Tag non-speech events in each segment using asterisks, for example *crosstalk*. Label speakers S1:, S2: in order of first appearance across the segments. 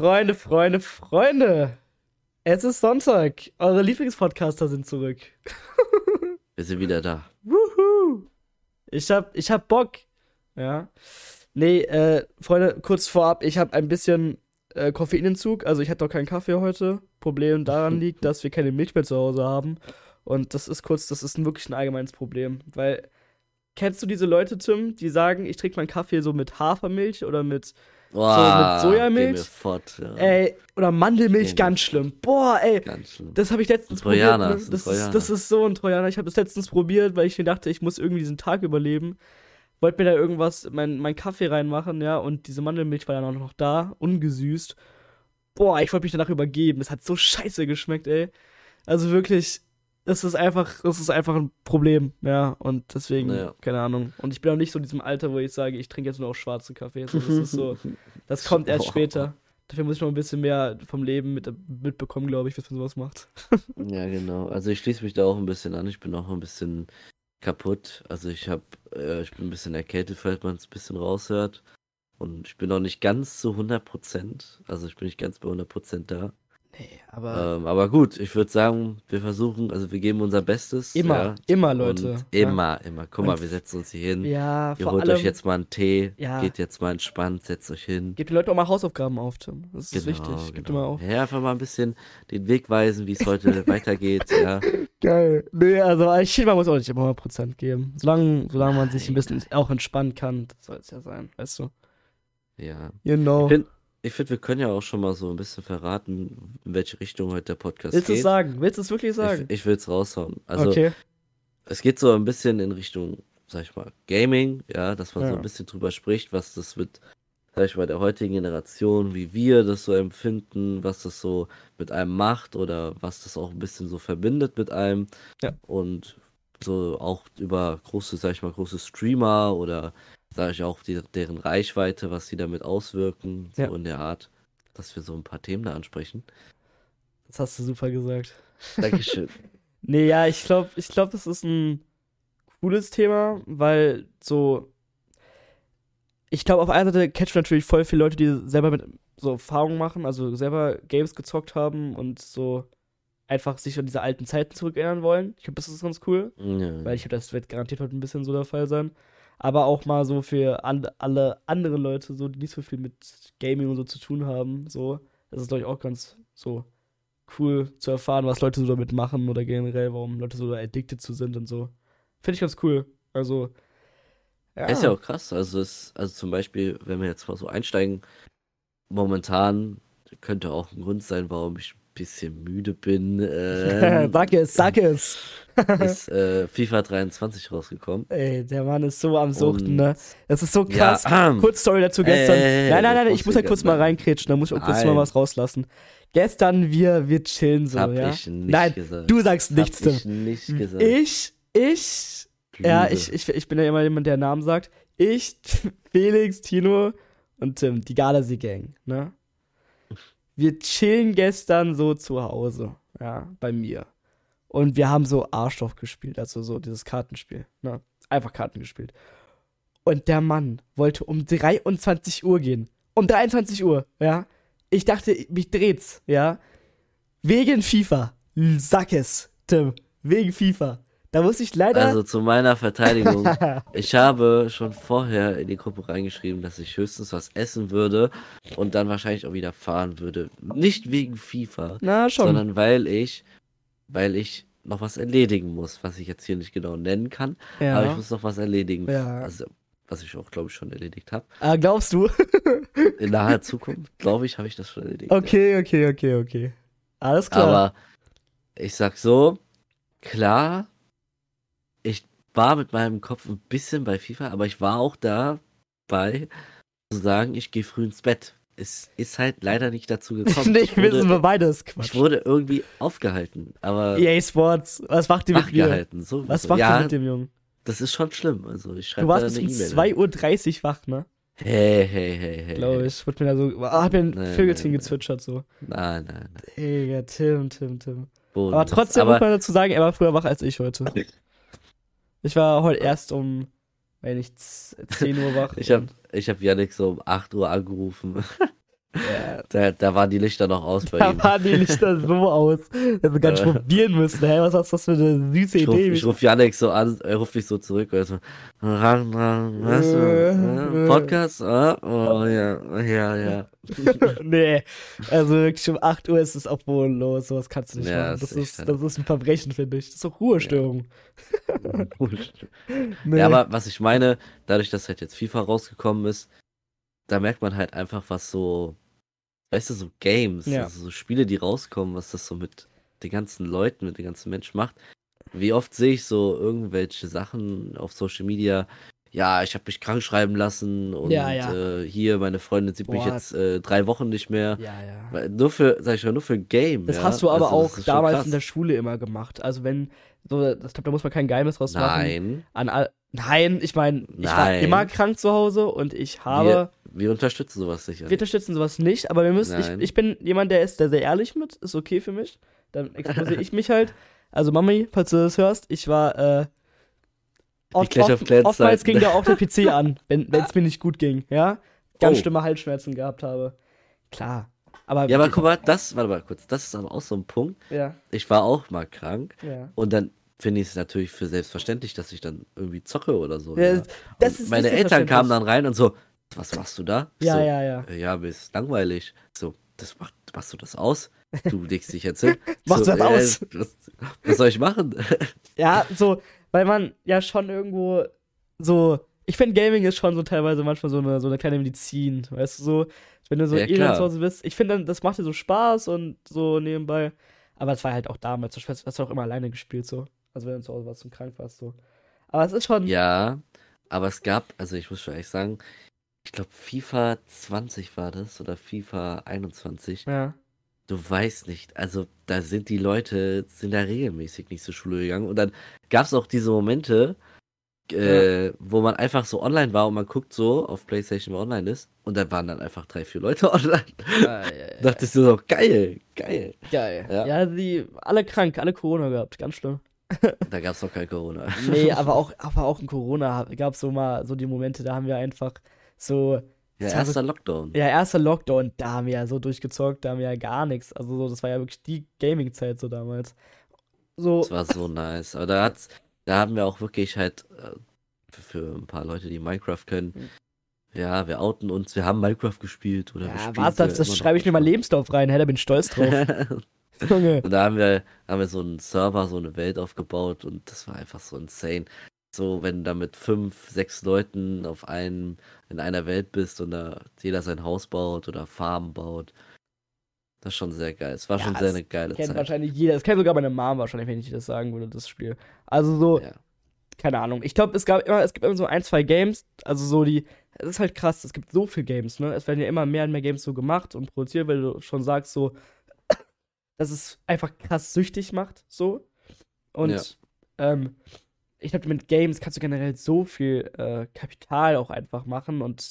S1: Freunde, Freunde, Freunde. Es ist Sonntag. Eure Lieblingspodcaster sind zurück. *laughs*
S2: Wir sind wieder da.
S1: Wuhu. Ich hab, ich hab Bock. Ja. Nee, äh, Freunde, kurz vorab, ich hab ein bisschen äh, Koffeinentzug. Also ich hatte doch keinen Kaffee heute. Problem daran *laughs* liegt, dass wir keine Milch mehr zu Hause haben. Und das ist kurz, das ist wirklich ein allgemeines Problem. Weil, kennst du diese Leute, Tim, die sagen, ich trinke meinen Kaffee so mit Hafermilch oder mit
S2: Boah,
S1: so mit Sojamilch.
S2: Fort, ja.
S1: Ey, oder Mandelmilch, ganz schlimm. Boah, ey,
S2: Ganz schlimm.
S1: das habe ich letztens
S2: Trojaner,
S1: probiert.
S2: ist
S1: Ne? Das, ist,
S2: Trojaner.
S1: das ist so ein Trojaner. Ich habe das letztens probiert, weil ich mir dachte, ich muss irgendwie diesen Tag überleben. Wollte mir da irgendwas, mein, mein Kaffee reinmachen, ja, und diese Mandelmilch war dann auch noch da, ungesüßt. Boah, ich wollte mich danach übergeben. Es hat so scheiße geschmeckt, ey. Also wirklich, das ist einfach, das ist einfach ein Problem, ja. Und deswegen,
S2: Naja.
S1: keine Ahnung. Und ich bin auch nicht so in diesem Alter, wo ich sage, ich trinke jetzt nur noch schwarzen Kaffee. So, das ist so, *laughs* das kommt erst
S2: Boah.
S1: später. Dafür muss ich noch ein bisschen mehr vom Leben mit, mitbekommen, glaube ich, bis man sowas macht. *laughs*
S2: Ja, genau. Also ich schließe mich da auch ein bisschen an. Ich bin auch ein bisschen kaputt. Also ich habe, äh, ich bin ein bisschen erkältet, falls man es ein bisschen raushört. Und ich bin noch nicht ganz zu 100 Prozent. Also ich bin nicht ganz bei 100 Prozent da.
S1: Nee, aber
S2: Ähm, aber gut, ich würde sagen, wir versuchen, also wir geben unser Bestes.
S1: immer,
S2: ja.
S1: immer, Leute.
S2: Und immer, immer. Guck mal, wir setzen uns hier hin.
S1: Ja,
S2: Ihr holt
S1: allem,
S2: euch jetzt mal einen Tee,
S1: Ja.
S2: geht jetzt mal entspannt, setzt euch hin.
S1: gebt den Leuten auch mal Hausaufgaben auf, Tim. Das ist
S2: Genau,
S1: wichtig. Gebt
S2: genau.
S1: immer auf.
S2: Ja, einfach mal ein bisschen den Weg weisen, wie es heute *laughs* weitergeht. Ja.
S1: Geil. Nee, also ich finde, man muss auch nicht immer 100% geben. Solange, solange man sich ein bisschen auch entspannen kann, soll es ja sein, weißt du.
S2: ja.
S1: You know.
S2: Ich finde, wir können ja auch schon mal so ein bisschen verraten, in welche Richtung heute der Podcast
S1: Willst du es
S2: geht.
S1: sagen? Willst du es wirklich sagen?
S2: Ich, ich will es raushauen. Also,
S1: okay.
S2: es geht so ein bisschen in Richtung, sag ich mal, Gaming, ja, dass man so
S1: Ja.
S2: ein bisschen drüber spricht, was das mit, sag ich mal, der heutigen Generation, wie wir das so empfinden, was das so mit einem macht oder was das auch ein bisschen so verbindet mit einem.
S1: Ja.
S2: Und so auch über große, sag ich mal, große Streamer oder sage ich auch die, deren Reichweite, was sie damit auswirken, so
S1: Ja.
S2: in der Art, dass wir so ein paar Themen da ansprechen.
S1: Das hast du super gesagt.
S2: Dankeschön. *laughs*
S1: Nee, ja, ich glaube, ich glaub, das ist ein cooles Thema, weil so. Ich glaube, auf einer Seite catchen natürlich voll viele Leute, die selber mit so Erfahrungen machen, also selber Games gezockt haben und so einfach sich an diese alten Zeiten zurückerinnern wollen. Ich glaube, das ist ganz cool,
S2: ja.
S1: weil ich glaube, das wird garantiert heute ein bisschen so der Fall sein. Aber auch mal so für an, alle anderen Leute, so, die nicht so viel mit Gaming und so zu tun haben, so. Das ist, glaube ich, auch ganz so cool zu erfahren, was Leute so damit machen oder generell, warum Leute so addicted zu sind und so. Finde ich ganz cool. Also, ja.
S2: Ist ja auch krass. Also, es, also zum Beispiel, wenn wir jetzt mal so einsteigen, momentan könnte auch ein Grund sein, warum ich bisschen müde bin. *laughs* Ähm,
S1: sag es, sag es. *laughs*
S2: ist äh, FIFA 23 rausgekommen.
S1: Ey, der Mann ist so am Suchten, ne? Das ist so
S2: Ja,
S1: krass.
S2: ähm,
S1: Kurz Story dazu gestern.
S2: ey,
S1: nein, nein, nein, ich muss ja kurz mal
S2: machen.
S1: reinkrätschen, da muss ich auch kurz mal was rauslassen. Gestern, wir, wir chillen so,
S2: hab
S1: ja?
S2: ich nicht
S1: nein,
S2: gesagt.
S1: du sagst nichts,
S2: hab ich nicht gesagt.
S1: Ich, ich, ja,
S2: Lüge.
S1: ich, ich, ich bin ja immer jemand, der Namen sagt. Ich, *laughs* Felix, Tino und Tim, die Gardasee-Gang, ne? Wir chillen gestern so zu Hause, ja, bei mir. Und wir haben so Arschloch gespielt, also so dieses Kartenspiel, ne? Einfach Karten gespielt. Und der Mann wollte um 23 Uhr gehen. Um 23 Uhr, ja? Ich dachte, mich dreht's, ja? Wegen FIFA. Sag es, Tim. Wegen FIFA. Da muss ich leider.
S2: Also zu meiner Verteidigung. *laughs* ich habe schon vorher in die Gruppe reingeschrieben, dass ich höchstens was essen würde und dann wahrscheinlich auch wieder fahren würde. Nicht wegen FIFA,
S1: Na, schon.
S2: sondern weil ich, weil ich noch was erledigen muss, was ich jetzt hier nicht genau nennen kann. Aber ich
S1: ja.
S2: muss noch was erledigen.
S1: Ja.
S2: Also, was ich auch, glaube ich, schon erledigt habe.
S1: Ah, glaubst du? *laughs*
S2: In naher Zukunft, glaube ich, habe ich das schon erledigt.
S1: okay, okay, okay, okay. Alles klar.
S2: Aber ich sag so, klar, ich war mit meinem Kopf ein bisschen bei FIFA, aber ich war auch dabei zu sagen, ich gehe früh ins Bett. Es ist halt leider nicht dazu *laughs* gekommen.
S1: nicht
S2: ich,
S1: wissen wir
S2: wurde,
S1: beides.
S2: ich
S1: Quatsch.
S2: wurde irgendwie aufgehalten, aber
S1: EA Sports, was macht ihr mit mir?
S2: So,
S1: Was macht
S2: ja,
S1: ihr mit dem Jungen?
S2: das ist schon schlimm. Also ich schreibe
S1: Du warst bis um
S2: E-Mail.
S1: 2.30 Uhr wach, ne?
S2: Hey, hey, hey, hey.
S1: Glaube ich. Wird mir da so. Ah, hab mir ein Vögelchen gezwitschert, so.
S2: Nein, nein, nein.
S1: Digga, Tim, Tim, Tim.
S2: Bodenlos.
S1: Aber trotzdem
S2: aber
S1: muss man dazu sagen, er war früher wach als ich heute. *laughs* Ich war heute erst um, wenn nicht 10 Uhr wach.
S2: ich habe ich hab Yannick so um 8 Uhr angerufen.
S1: Ja,
S2: Da, da waren die Lichter noch aus bei
S1: Da
S2: ihm.
S1: waren die Lichter so aus, *laughs* dass wir gar nicht probieren müssen. Hä, was ist das für eine süße
S2: Ich rufe
S1: Idee?
S2: ich ruf Janik so an, er ruft mich so zurück. Und er so, ran, ran, was,
S1: Äh,
S2: äh,
S1: äh.
S2: Podcast? Ah, oh, ja, ja, ja. *laughs*
S1: nee, also wirklich um 8 Uhr ist es auch bodenlos. Sowas kannst du nicht
S2: Ja,
S1: machen.
S2: das ist
S1: ist,
S2: echt
S1: das ist ein Verbrechen, finde ich. Das ist auch *laughs* Ruhestörung. Nee.
S2: Ja, aber was ich meine, dadurch, dass halt jetzt FIFA rausgekommen ist, da merkt man halt einfach, was so, weißt du, so Games,
S1: Ja.
S2: also so Spiele, die rauskommen, was das so mit den ganzen Leuten, mit den ganzen Menschen macht. Wie oft sehe ich so irgendwelche Sachen auf Social Media, ja, ich habe mich krank schreiben lassen und
S1: Ja, ja.
S2: Äh, hier, meine Freundin sieht mich
S1: Boah.
S2: jetzt äh, drei Wochen nicht mehr.
S1: ja, ja.
S2: Nur für, sag ich mal, nur für ein Game.
S1: Das hast du aber
S2: Also,
S1: auch damals in der Schule immer gemacht. Also wenn, so, ich glaube, da muss man kein Geheimnis draus machen.
S2: Nein,
S1: An nein, ich meine, ich war immer krank zu Hause und ich habe,
S2: wir, wir unterstützen sowas sicher.
S1: wir unterstützen sowas nicht, aber wir müssen, ich, ich bin jemand, der ist da sehr ehrlich mit, ist okay für mich. Dann exponiere ich mich halt. Also Mami, falls du das hörst, ich war, äh, oft, oft, oftmals ging da auch der PC an, *laughs* wenn es mir nicht gut ging, ja? Ganz
S2: Oh.
S1: schlimme Halsschmerzen gehabt habe. Klar. Aber,
S2: Ja, aber guck mal, das, warte mal kurz, das ist aber auch so ein Punkt.
S1: ja,
S2: Ich war auch mal krank
S1: ja.
S2: und dann finde ich es natürlich für selbstverständlich, dass ich dann irgendwie zocke oder so.
S1: Ja,
S2: ja. meine Eltern kamen dann rein und so, was machst du da?
S1: Ja,
S2: so,
S1: ja, ja.
S2: "Äh, Ja, mir ist langweilig. So, das macht, machst du das aus? Du legst dich jetzt hin. *laughs*
S1: Machst
S2: so,
S1: du das aus?
S2: Was, was soll ich machen? *laughs*
S1: Ja, so, weil man ja schon irgendwo so. Ich finde, Gaming ist schon so teilweise manchmal so eine, so eine kleine Medizin, weißt du, so, wenn du so
S2: Ja, klar.
S1: zu Hause bist. Ich finde, das macht dir so Spaß und so nebenbei. Aber es war halt auch damals, du hast du auch immer alleine gespielt, so. Also, wenn du zu Hause warst und krank warst, so. Aber es ist schon.
S2: ja, aber es gab, also ich muss schon ehrlich sagen, ich glaube FIFA 20 war das oder FIFA 21.
S1: Ja.
S2: Du weißt nicht, also da sind die Leute, sind da regelmäßig nicht zur Schule gegangen. Und dann gab es auch diese Momente, äh, wo man einfach so online war und man guckt so auf PlayStation, wer online ist. Und dann waren dann einfach drei, vier Leute *laughs* online.
S1: ja, ja, ja.
S2: Dachtest du so, geil, geil.
S1: Geil.
S2: Ja.
S1: Ja. die alle krank, alle Corona gehabt, ganz schlimm.
S2: Da gab es noch kein Corona. *laughs*
S1: Nee, aber auch, aber auch in Corona gab es so mal so die Momente, da haben wir einfach so
S2: Ja, erster Lockdown.
S1: Ja, erster Lockdown, da haben wir ja so durchgezockt, da haben wir ja gar nichts. Also so, das war ja wirklich die Gaming-Zeit so damals. So,
S2: Das war so nice. Aber da hat's, da haben wir auch wirklich halt äh, für, für ein paar Leute, die Minecraft können.
S1: Hm.
S2: Ja, wir outen uns, wir haben Minecraft gespielt oder wir
S1: ja,
S2: spielen
S1: was, das, das schreibe ich mir mal. Lebenslauf rein, hä, da bin ich stolz drauf. *laughs* *laughs* Junge.
S2: Und da haben wir, haben wir so einen Server, so eine Welt aufgebaut und das war einfach so insane. So, wenn du da mit fünf, sechs Leuten auf einem, in einer Welt bist und da jeder sein Haus baut oder Farben baut. Das ist schon sehr geil. Es war
S1: Ja,
S2: schon sehr eine geile
S1: Kennt
S2: Zeit.
S1: wahrscheinlich jeder, das kennt sogar meine Mom wahrscheinlich, wenn ich das sagen würde, das Spiel. Also so,
S2: Ja.
S1: keine Ahnung. Ich glaube, es gab immer, es gibt immer so ein, zwei Games, also so die, es ist halt krass, es gibt so viele Games, ne? Es werden ja immer mehr und mehr Games so gemacht und produziert, weil du schon sagst, so, dass es einfach krass süchtig macht, so. Und
S2: Ja.
S1: ähm, ich glaube, mit Games kannst du generell so viel äh, Kapital auch einfach machen und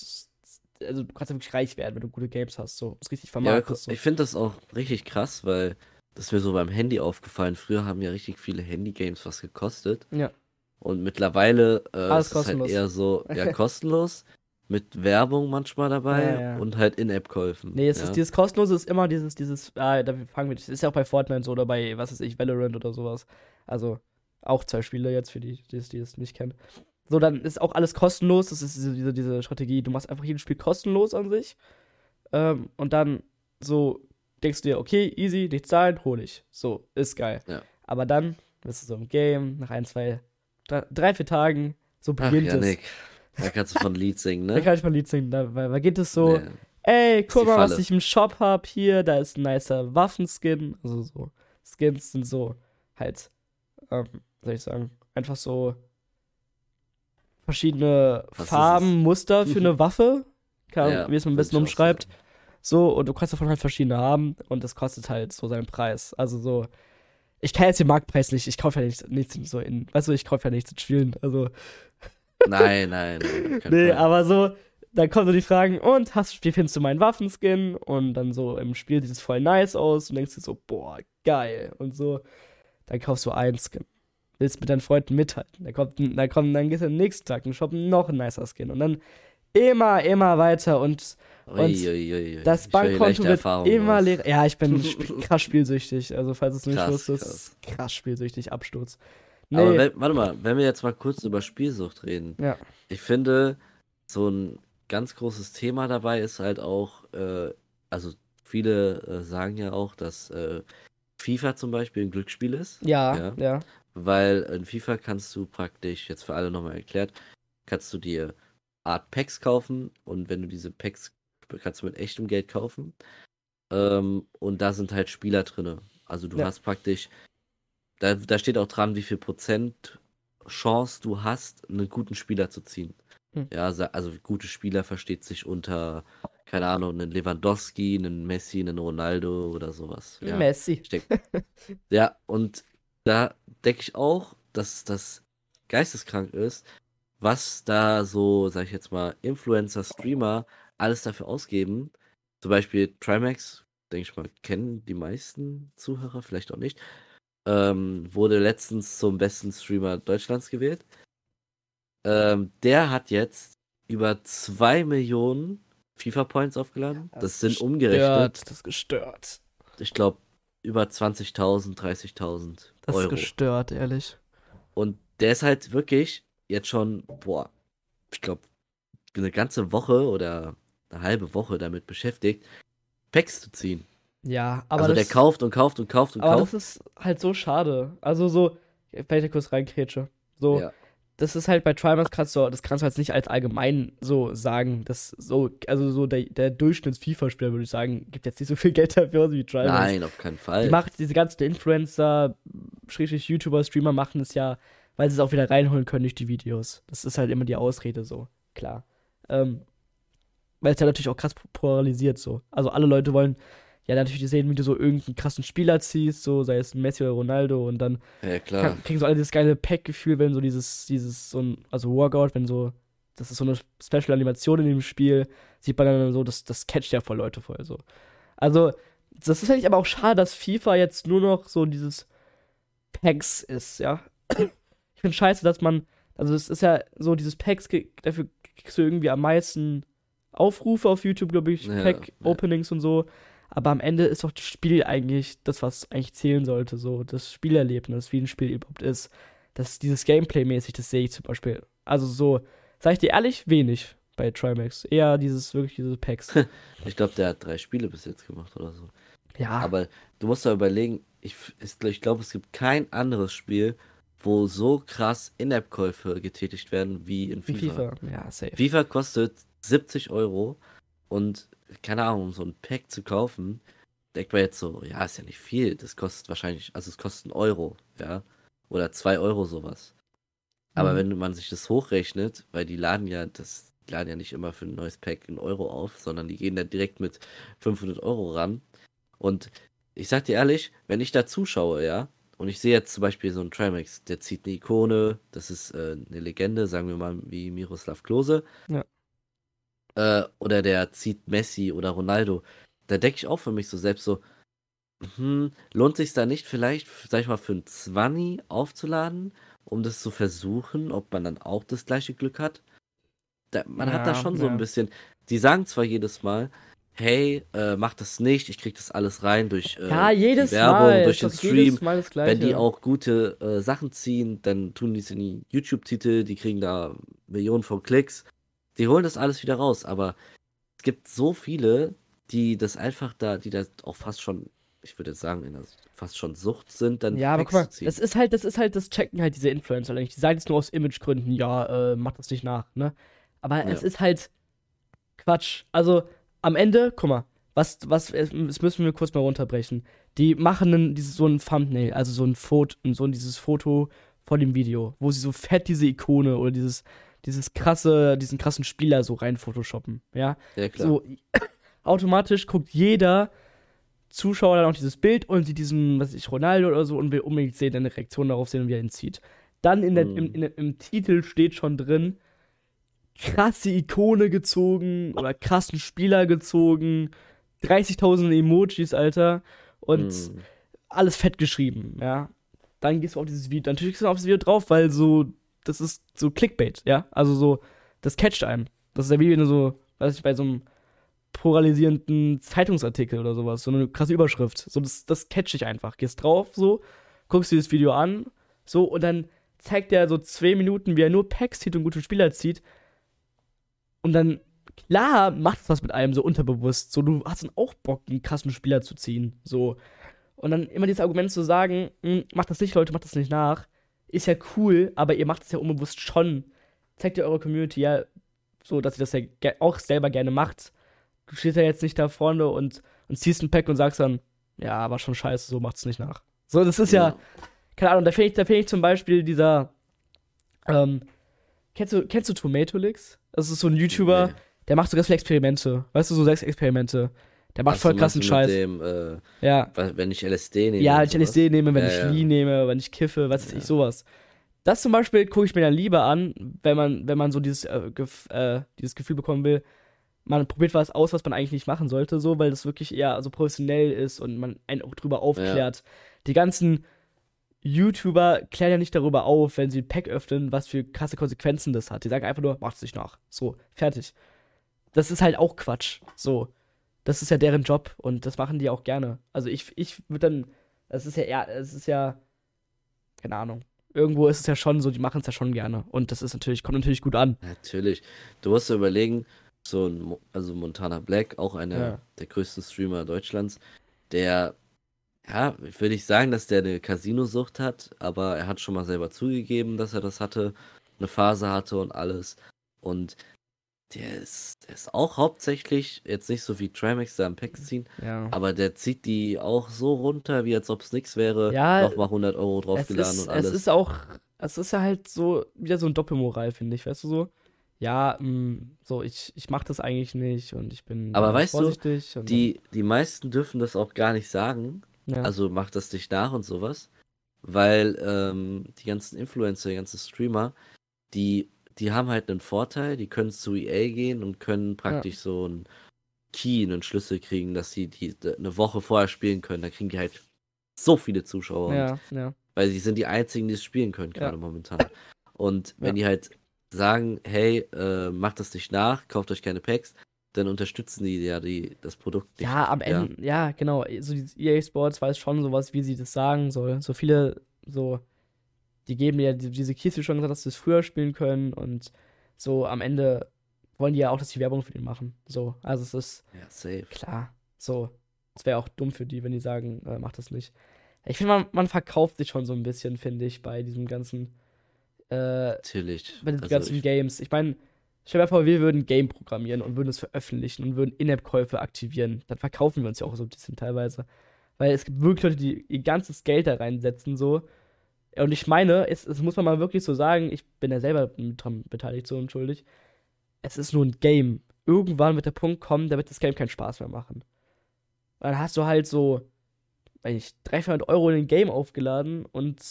S1: also du kannst ja wirklich reich werden, wenn du gute Games hast, so. Das richtig
S2: Ja,
S1: vermarktest. so.
S2: ich finde das auch richtig krass, weil das ist mir so beim Handy aufgefallen. Früher haben ja richtig viele Handy-Games was gekostet.
S1: Ja.
S2: Und mittlerweile äh, ist es halt eher so, ja, *laughs* kostenlos, mit Werbung manchmal dabei
S1: Ja, ja.
S2: und halt In-App-Käufen.
S1: Nee, es
S2: ja.
S1: ist dieses kostenlose ist immer dieses, dieses, ah, da fangen wir, das ist ja auch bei Fortnite so oder bei, was weiß ich, Valorant oder sowas. Also auch zwei Spiele jetzt für die, die es, die es nicht kennen. So, dann ist auch alles kostenlos. Das ist diese, diese, diese Strategie. Du machst einfach jedes Spiel kostenlos an sich. Ähm, und dann so denkst du dir, okay, easy, nicht zahlen, hol ich. So, ist geil. Aber dann bist du so im Game, nach ein, zwei, drei, drei vier Tagen, so
S2: Ach,
S1: beginnt es.
S2: Da kannst du von Lied singen,
S1: Da
S2: ne?
S1: kann ich ein Lied singen. Da, weil, weil geht es so,
S2: Nee.
S1: Ey, guck mal, was ich im Shop hab hier. Da ist ein nicer Waffenskin. Also so. Skins sind so halt, ähm, soll ich sagen, einfach so verschiedene
S2: Was
S1: Farben, Muster für eine *laughs* Waffe. Ahnung,
S2: Ja,
S1: wie es man am besten umschreibt. So, und du kannst davon halt verschiedene haben und das kostet halt so seinen Preis. Also so. Ich kann jetzt den Marktpreis nicht, ich kaufe ja nichts, nichts so in, weißt du, ich kaufe ja nichts in Spielen. Also,
S2: Nein, nein, nein.
S1: Nee,
S2: Fall.
S1: aber so, dann kommen so die Fragen, und hast, wie findest du meinen Waffenskin? Und dann so im Spiel sieht es voll nice aus und denkst dir so, boah, geil. Und so, dann kaufst du einen Skin. Willst mit deinen Freunden mithalten. Dann kommt, dann kommt, dann gehst du am nächsten Tag und shoppen noch ein nicer Skin. Und dann immer, immer weiter und, und
S2: Uiuiui.
S1: das
S2: Ich höre hier
S1: Bankkonto wird immer leer. Ja, ich bin sp *laughs* krass spielsüchtig. Also, falls es nicht
S2: Krass,
S1: wusstest, ist krass spielsüchtig, Absturz.
S2: Aber
S1: Nee,
S2: wenn, warte mal, wenn wir jetzt mal kurz über Spielsucht reden.
S1: ja.
S2: Ich finde, so ein ganz großes Thema dabei ist halt auch, äh, also viele äh, sagen ja auch, dass äh, FIFA zum Beispiel ein Glücksspiel ist.
S1: Ja,
S2: Ja.
S1: ja.
S2: Weil in FIFA kannst du praktisch, jetzt für alle nochmal erklärt, kannst du dir Art Packs kaufen und wenn du diese Packs kannst du mit echtem Geld kaufen. Ähm, und da sind halt Spieler drinne. Also du
S1: Ja.
S2: hast praktisch, da, da steht auch dran, wie viel Prozent Chance du hast, einen guten Spieler zu ziehen.
S1: Hm.
S2: Ja, also gute Spieler versteht sich unter, keine Ahnung, einen Lewandowski, einen Messi, einen Ronaldo oder sowas. Ja.
S1: Messi.
S2: Denk, *laughs* ja, und da denke ich auch, dass das geisteskrank ist, was da so, sag ich jetzt mal, Influencer, Streamer alles dafür ausgeben. Zum Beispiel Trimax, denke ich mal, kennen die meisten Zuhörer, vielleicht auch nicht. Ähm, wurde letztens zum besten Streamer Deutschlands gewählt. Ähm, der hat jetzt über 2 Millionen FIFA-Points aufgeladen. Das, sind umgerechnet
S1: Gestört, Das ist gestört.
S2: ich glaube, über 20.000, 30.000
S1: Das
S2: Euro.
S1: ist gestört, ehrlich.
S2: Und der ist halt wirklich jetzt schon, boah, ich glaube, eine ganze Woche oder eine halbe Woche damit beschäftigt, Packs zu ziehen.
S1: Ja, aber
S2: also
S1: das,
S2: der kauft und kauft und kauft und
S1: aber
S2: kauft.
S1: das ist halt so schade. Also so, vielleicht ich kurz reinkrätsche. So,
S2: Ja.
S1: das ist halt bei Trimax kannst du, das kannst du jetzt nicht als allgemein so sagen. Das so, also so der, der Durchschnitts-FIFA-Spieler, würde ich sagen, gibt jetzt nicht so viel Geld dafür aus wie Trimax.
S2: Nein, auf keinen Fall.
S1: Die macht diese ganzen Influencer, Schrägstrich YouTuber, Streamer machen es ja, weil sie es auch wieder reinholen können durch die Videos. Das ist halt immer die Ausrede so, klar. Ähm, weil es ja natürlich auch krass polarisiert so. Also alle Leute wollen ja natürlich sehen, wie du so irgendeinen krassen Spieler ziehst, so sei es Messi oder Ronaldo und dann
S2: ja,
S1: kann, kriegen so alle dieses geile Pack-Gefühl, wenn so dieses, dieses, so ein, also Workout, wenn so, das ist so eine Special-Animation in dem Spiel, sieht man dann so, das, das catcht ja voll Leute voll so. Also, das ist eigentlich aber auch schade, dass FIFA jetzt nur noch so dieses Packs ist, ja. *clears throat* Ich finde scheiße, dass man, also es ist ja so, dieses Packs, dafür kriegst du irgendwie am meisten Aufrufe auf YouTube, glaube ich,
S2: Ja,
S1: Pack-Openings und so. Aber am Ende ist doch das Spiel eigentlich das, was eigentlich zählen sollte, so das Spielerlebnis, wie ein Spiel überhaupt ist. Das dieses Gameplay-mäßig, das sehe ich zum Beispiel. Also so, sag ich dir ehrlich, wenig bei Trimax. Eher dieses, wirklich diese Packs. *laughs*
S2: Ich glaube, der hat drei Spiele bis jetzt gemacht oder so.
S1: ja,
S2: Aber du musst da überlegen, ich, ich glaube, es gibt kein anderes Spiel, wo so krass In-App-Käufe getätigt werden wie in FIFA.
S1: FIFA. Ja, safe.
S2: FIFA kostet 70 Euro und keine Ahnung, um so ein Pack zu kaufen, denkt man jetzt so, ja, ist ja nicht viel. Das kostet wahrscheinlich, also es kostet einen Euro, ja, oder zwei Euro sowas. Aber
S1: Mhm.
S2: wenn man sich das hochrechnet, weil die laden ja, das die laden ja nicht immer für ein neues Pack einen Euro auf, sondern die gehen da direkt mit 500 Euro ran. Und ich sag dir ehrlich, wenn ich da zuschaue, ja, und ich sehe jetzt zum Beispiel so einen Trimax, der zieht eine Ikone, das ist äh, eine Legende, sagen wir mal wie Miroslav Klose.
S1: Ja.
S2: Äh, oder der zieht Messi oder Ronaldo. Da denke ich auch für mich so selbst so, hm, lohnt sich da nicht vielleicht, sag ich mal, für ein 20 aufzuladen, um das zu versuchen, ob man dann auch das gleiche Glück hat? Da, man hat da
S1: Ja,
S2: schon so
S1: ja.
S2: ein bisschen, die sagen zwar jedes Mal, hey, äh, mach das nicht, ich krieg das alles rein durch äh,
S1: ja, jedes
S2: die Werbung,
S1: Mal.
S2: durch den Stream. Wenn die auch gute äh, Sachen ziehen, dann tun die es in die YouTube-Titel, die kriegen da Millionen von Klicks. Die holen das alles wieder raus, aber es gibt so viele, die das einfach da, die da auch fast schon, ich würde jetzt sagen, in der fast schon Sucht sind, dann
S1: Ja, aber guck mal, das ist halt, das ist halt, das checken halt diese Influencer eigentlich. Die sagen es nur aus Imagegründen, ja, äh, mach das nicht nach, ne? Aber es
S2: Ja.
S1: ist halt Quatsch. Also, am Ende, guck mal, was, was, das müssen wir kurz mal runterbrechen. Die machen einen, dieses, so ein Thumbnail, also so ein Foto, so ein, dieses Foto von dem Video, wo sie so fett diese Ikone oder dieses, dieses krasse, diesen krassen Spieler so rein photoshoppen, ja?
S2: ja, klar.
S1: So, *coughs* automatisch guckt jeder Zuschauer dann auch dieses Bild und sieht diesen, was weiß ich, Ronaldo oder so und will unbedingt sehen, eine Reaktion darauf sehen und wie er ihn zieht. Dann in der,
S2: Mhm.
S1: im, in, im Titel steht schon drin, krasse Ikone gezogen oder krassen Spieler gezogen, 30.000 Emojis, Alter, und
S2: Hm.
S1: alles fett geschrieben, ja. Dann gehst du auf dieses Video, natürlich gehst du auf das Video drauf, weil so, das ist so Clickbait, ja. Also so, das catcht einen. Das ist ja wie wenn du so, weiß ich, bei so einem polarisierenden Zeitungsartikel oder sowas, so eine krasse Überschrift. So, das, das catch ich einfach. Gehst drauf, so, guckst dir das Video an, so, und dann zeigt er so zwei Minuten, wie er nur Packs zieht und gute Spieler zieht. Und dann, klar, macht es was mit einem so unterbewusst. So, du hast dann auch Bock, einen krassen Spieler zu ziehen. So. Und dann immer dieses Argument zu sagen, hm, macht das nicht, Leute, macht das nicht nach, ist ja cool, aber ihr macht es ja unbewusst schon. Zeigt ihr eure Community ja so, dass ihr das ja auch selber gerne macht. Du stehst ja jetzt nicht da vorne und, und ziehst ein Pack und sagst dann, ja, aber schon scheiße, so macht's nicht nach. So, das ist ja, ja keine Ahnung, da finde ich, da find ich zum Beispiel dieser, ähm, kennst du, kennst du Tomato Licks? Das ist so ein YouTuber, nee. der macht so ganz viele Experimente. Weißt du, so sechs Experimente. Der macht voll krassen Scheiß. Dem,
S2: äh, ja. Wenn ich LSD nehme.
S1: Ja, wenn ich LSD nehme, wenn ja, ich ja. Lee nehme, wenn ich kiffe, was weiß ich, sowas. Das zum Beispiel gucke ich mir dann lieber an, wenn man, wenn man so dieses, äh, gef äh, dieses Gefühl bekommen will, man probiert was aus, was man eigentlich nicht machen sollte, so, weil das wirklich eher so professionell ist und man einen auch drüber aufklärt. Ja. Die ganzen YouTuber klären ja nicht darüber auf, wenn sie ein Pack öffnen, was für krasse Konsequenzen das hat. Die sagen einfach nur, macht's nicht nach. So, fertig. Das ist halt auch Quatsch. So das ist ja deren Job und das machen die auch gerne. Also ich, ich würde dann, es ist ja eher, es ist ja, keine Ahnung. Irgendwo ist es ja schon so, die machen es ja schon gerne. Und das ist natürlich, kommt natürlich gut an.
S2: Natürlich. Du musst dir überlegen, so ein, also Montana Black, auch einer ja. der größten Streamer Deutschlands, der, ja, ich würde nicht sagen, dass der eine Casino-Sucht hat, aber er hat schon mal selber zugegeben, dass er das hatte, eine Phase hatte und alles. Und der ist, der ist auch hauptsächlich, jetzt nicht so wie Trimax da am Pack ziehen, ja. aber der zieht die auch so runter, wie als ob es nichts wäre. Ja, nochmal 100 Euro draufgeladen ist, und alles.
S1: Es ist auch, es ist ja halt so, wieder so ein Doppelmoral, finde ich, weißt du so? Ja, mh, mm, so, ich, ich mach das eigentlich nicht und ich bin
S2: aber weißt vorsichtig. Du, die, die meisten dürfen das auch gar nicht sagen. Ja. Also mach das nicht nach und sowas. Weil ähm, die ganzen Influencer, die ganzen Streamer, die die haben halt einen Vorteil, die können zu EA gehen und können praktisch ja. so einen Key, einen Schlüssel kriegen, dass sie die eine Woche vorher spielen können. Da kriegen die halt so viele Zuschauer.
S1: Ja, ja.
S2: Weil sie sind die einzigen, die es spielen können, gerade momentan. Und wenn die halt sagen, hey, äh, macht das nicht nach, kauft euch keine Packs, dann unterstützen die ja die, das Produkt
S1: nicht. Ja, am Ende, ja, genau. So EA Sports weiß schon sowas, wie sie das sagen soll. So viele so die geben dir diese Keys, wie schon gesagt, dass sie es früher spielen können und so am Ende wollen die ja auch, dass die Werbung für den machen. So, also es ist
S2: ja, safe.
S1: klar. So, es wäre auch dumm für die, wenn die sagen, äh, mach das nicht. Ich finde, man, man verkauft sich schon so ein bisschen, finde ich, bei diesem ganzen. Äh,
S2: Natürlich.
S1: Bei den also ganzen ich Games. Ich meine, stell dir vor, wir würden ein Game programmieren und würden es veröffentlichen und würden In-App-Käufe aktivieren. Dann verkaufen wir uns ja auch so ein bisschen teilweise. Weil es gibt wirklich Leute, die ihr ganzes Geld da reinsetzen, so und ich meine, es, es, muss man mal wirklich so sagen, ich bin ja selber dran beteiligt, so unschuldig. Es ist nur ein Game. Irgendwann wird der Punkt kommen, da wird das Game keinen Spaß mehr machen. dann hast du halt so, weiß ich, 300 Euro in ein Game aufgeladen und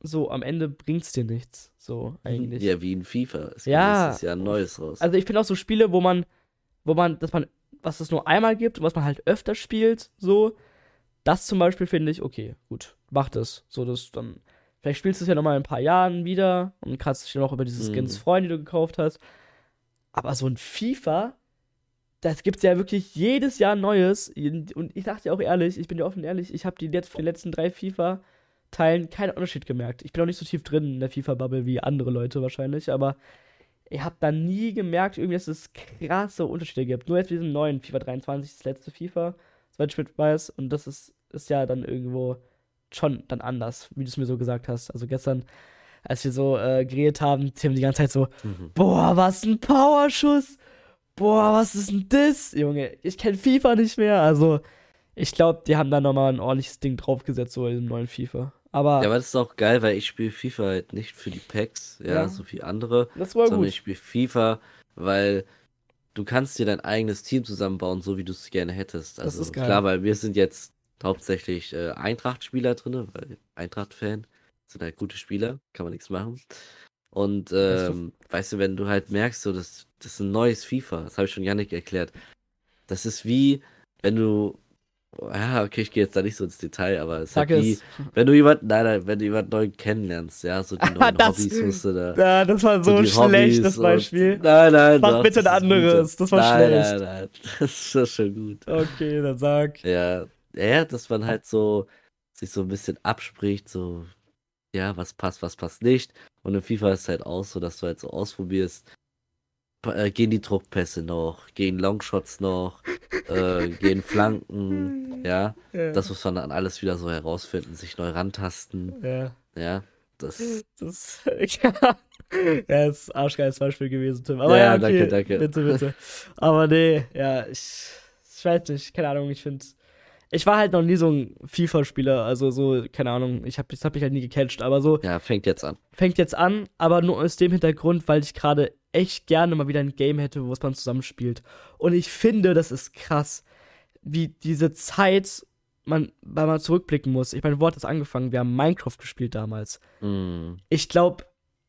S1: so am Ende bringt es dir nichts. So eigentlich.
S2: Ja, wie in FIFA.
S1: Es ja.
S2: ist ja ein neues raus.
S1: Also ich finde auch so Spiele, wo man, wo man, dass man, was es nur einmal gibt und was man halt öfter spielt, so. Das zum Beispiel finde ich, okay, gut, mach das. So, das dann Vielleicht spielst du es ja nochmal in ein paar Jahren wieder und kannst dich noch über diese Skins mhm. freuen, die du gekauft hast. Aber so ein FIFA, das gibt es ja wirklich jedes Jahr Neues. Und ich sag dir auch ehrlich, ich bin dir offen ehrlich, ich habe die jetzt für die letzten drei FIFA-Teilen keinen Unterschied gemerkt. Ich bin auch nicht so tief drin in der FIFA-Bubble wie andere Leute wahrscheinlich, aber ich habe da nie gemerkt, irgendwie, dass es krasse Unterschiede gibt. Nur jetzt mit diesem neuen FIFA 23, das letzte FIFA, soweit ich mit weiß. Und das ist, ist ja dann irgendwo schon dann anders, wie du es mir so gesagt hast. Also gestern, als wir so äh, geredet haben, Tim die ganze Zeit so, mhm. boah, was ein Powerschuss! Boah, was ist denn das? Junge, ich kenne FIFA nicht mehr. Also, ich glaube, die haben da nochmal ein ordentliches Ding draufgesetzt, so in dem neuen FIFA. Aber,
S2: ja, aber das ist auch geil, weil ich spiele FIFA halt nicht für die Packs, ja, ja. so wie andere.
S1: Das war sondern gut.
S2: ich spiele FIFA, weil du kannst dir dein eigenes Team zusammenbauen, so wie du es gerne hättest. Also
S1: das ist geil.
S2: klar, weil wir sind jetzt hauptsächlich äh, Eintracht-Spieler drin, weil Eintracht-Fan sind halt gute Spieler, kann man nichts machen. Und ähm, weißt du, wenn du halt merkst, so, das, das ist ein neues FIFA, das habe ich schon Janik erklärt. Das ist wie, wenn du Ja, okay, ich gehe jetzt da nicht so ins Detail, aber es ist
S1: Sag
S2: halt wie, wenn du jemanden, nein, nein, wenn du jemanden neuen kennenlernst, ja, so die *laughs* neuen
S1: Das-
S2: Hobbys musst du da. *laughs*
S1: Ja, das war so,
S2: die
S1: schlecht, das
S2: und-
S1: Beispiel.
S2: Nein, nein,
S1: Mach
S2: doch,
S1: bitte ein anderes, das war
S2: nein,
S1: schlecht.
S2: Nein, nein, das *laughs* ist das ist schon gut.
S1: Okay, dann sag.
S2: Ja, ja, dass man halt so sich so ein bisschen abspricht, so, ja, was passt, was passt nicht. Und in FIFA ist es halt auch so, dass du halt so ausprobierst, äh, gehen die Druckpässe noch, gehen Longshots noch, äh, *laughs* gehen Flanken, ja.
S1: Ja.
S2: Das muss man dann alles wieder so herausfinden, sich neu rantasten,
S1: ja.
S2: ja. Das,
S1: Das, *laughs* ja. ja, das ist ein arschgeiles Beispiel gewesen, Tim. Aber
S2: Ja,
S1: ja, okay,
S2: danke, danke.
S1: Bitte, bitte. Aber nee, ja, ich, ich weiß nicht, keine Ahnung, ich finde. Ich war halt noch nie so ein FIFA-Spieler, also so, keine Ahnung, ich hab, das hab mich halt nie gecatcht, aber so
S2: ja, fängt jetzt an.
S1: fängt jetzt an, aber nur aus dem Hintergrund, weil ich gerade echt gerne mal wieder ein Game hätte, wo es man zusammenspielt. Und ich finde, das ist krass, wie diese Zeit man, weil man zurückblicken muss. Ich meine, wo hat das angefangen? Wir haben Minecraft gespielt damals
S2: Mm,
S1: ich glaube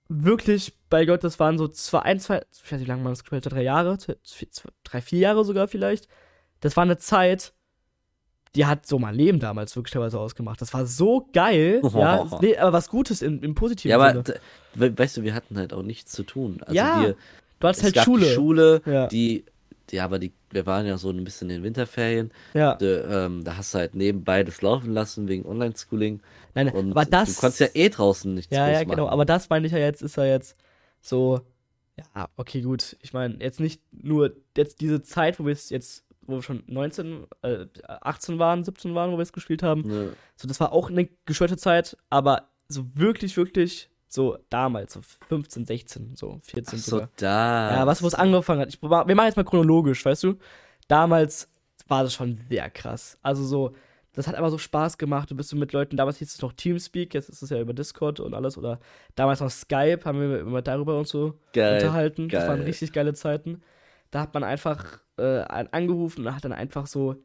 S1: wirklich, bei Gott, das waren so zwei, ein, zwei, ich weiß nicht, wie lange man das gespielt hat, drei Jahre, drei, vier Jahre sogar vielleicht. Das war eine Zeit, die hat so mein Leben damals wirklich teilweise ausgemacht. Das war so geil, *laughs* ja, nee, aber was Gutes im, im positiven
S2: ja, aber we- weißt du, wir hatten halt auch nichts zu tun. Also
S1: Ja,
S2: wir,
S1: Du hattest
S2: es
S1: halt Schule.
S2: die Schule,
S1: Ja.
S2: die, ja, aber die, wir waren ja so ein bisschen in den Winterferien.
S1: ja.
S2: De, ähm, da hast du halt nebenbei das laufen lassen wegen Online-Schooling.
S1: Nein,
S2: Und
S1: aber das.
S2: du konntest ja eh draußen nichts
S1: Ja, ja, genau.
S2: machen.
S1: Aber das meine ich ja jetzt, ist ja jetzt so. Ja, okay, gut. Ich meine, jetzt nicht nur jetzt diese Zeit, wo wir es jetzt, wo wir schon 19, äh, 18 waren, 17 waren, wo wir es gespielt haben.
S2: Ne,
S1: So, das war auch eine gestörte Zeit, aber so wirklich, wirklich, so damals, so 15, 16, so 14
S2: Ach so,
S1: sogar.
S2: da.
S1: Ja, was, wo es angefangen hat. Ich, wir machen jetzt mal chronologisch, weißt du? Damals war das schon sehr krass. Also so, das hat aber so Spaß gemacht. Du bist so mit Leuten, damals hieß es noch Teamspeak, jetzt ist es ja über Discord und alles. Oder damals noch Skype, haben wir immer darüber uns so
S2: Geil.
S1: unterhalten. Das waren
S2: geil.
S1: richtig geile Zeiten. Da hat man einfach äh, einen angerufen und hat dann einfach so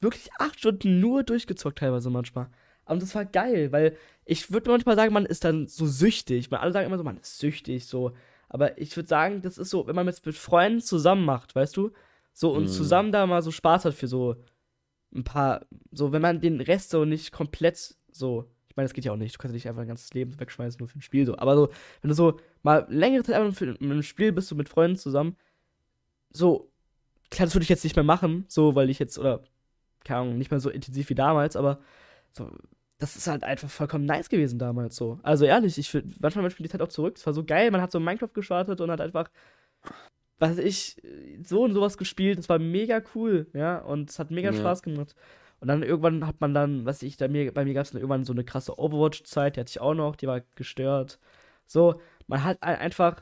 S1: wirklich acht Stunden nur durchgezockt, teilweise manchmal. Und das war geil, weil ich würde manchmal sagen, man ist dann so süchtig. Man, alle sagen immer so, man ist süchtig, so. Aber ich würde sagen, das ist so, wenn man es mit Freunden zusammen macht, weißt du? So und
S2: Mhm.
S1: zusammen da mal so Spaß hat für so ein paar, so, wenn man den Rest so nicht komplett so, ich meine, das geht ja auch nicht, du kannst ja nicht einfach ein ganzes Leben wegschmeißen, nur für ein Spiel so. Aber so, wenn du so mal längere Zeit einfach für mit einem Spiel bist, du mit Freunden zusammen, so, klar, das würde ich jetzt nicht mehr machen, so, weil ich jetzt, oder, keine Ahnung, nicht mehr so intensiv wie damals, aber so, das ist halt einfach vollkommen nice gewesen damals so. Also ehrlich, ich find, manchmal wünsche ich mir die Zeit auch zurück. Es war so geil, man hat so Minecraft gestartet und hat einfach, was weiß ich, so und sowas gespielt. Das war mega cool, ja, und es hat mega
S2: Ja.
S1: Spaß gemacht. Und dann irgendwann hat man dann, was ich, da mir, bei mir gab es dann irgendwann so eine krasse Overwatch-Zeit, die hatte ich auch noch, die war gestört. So, man hat ein- einfach,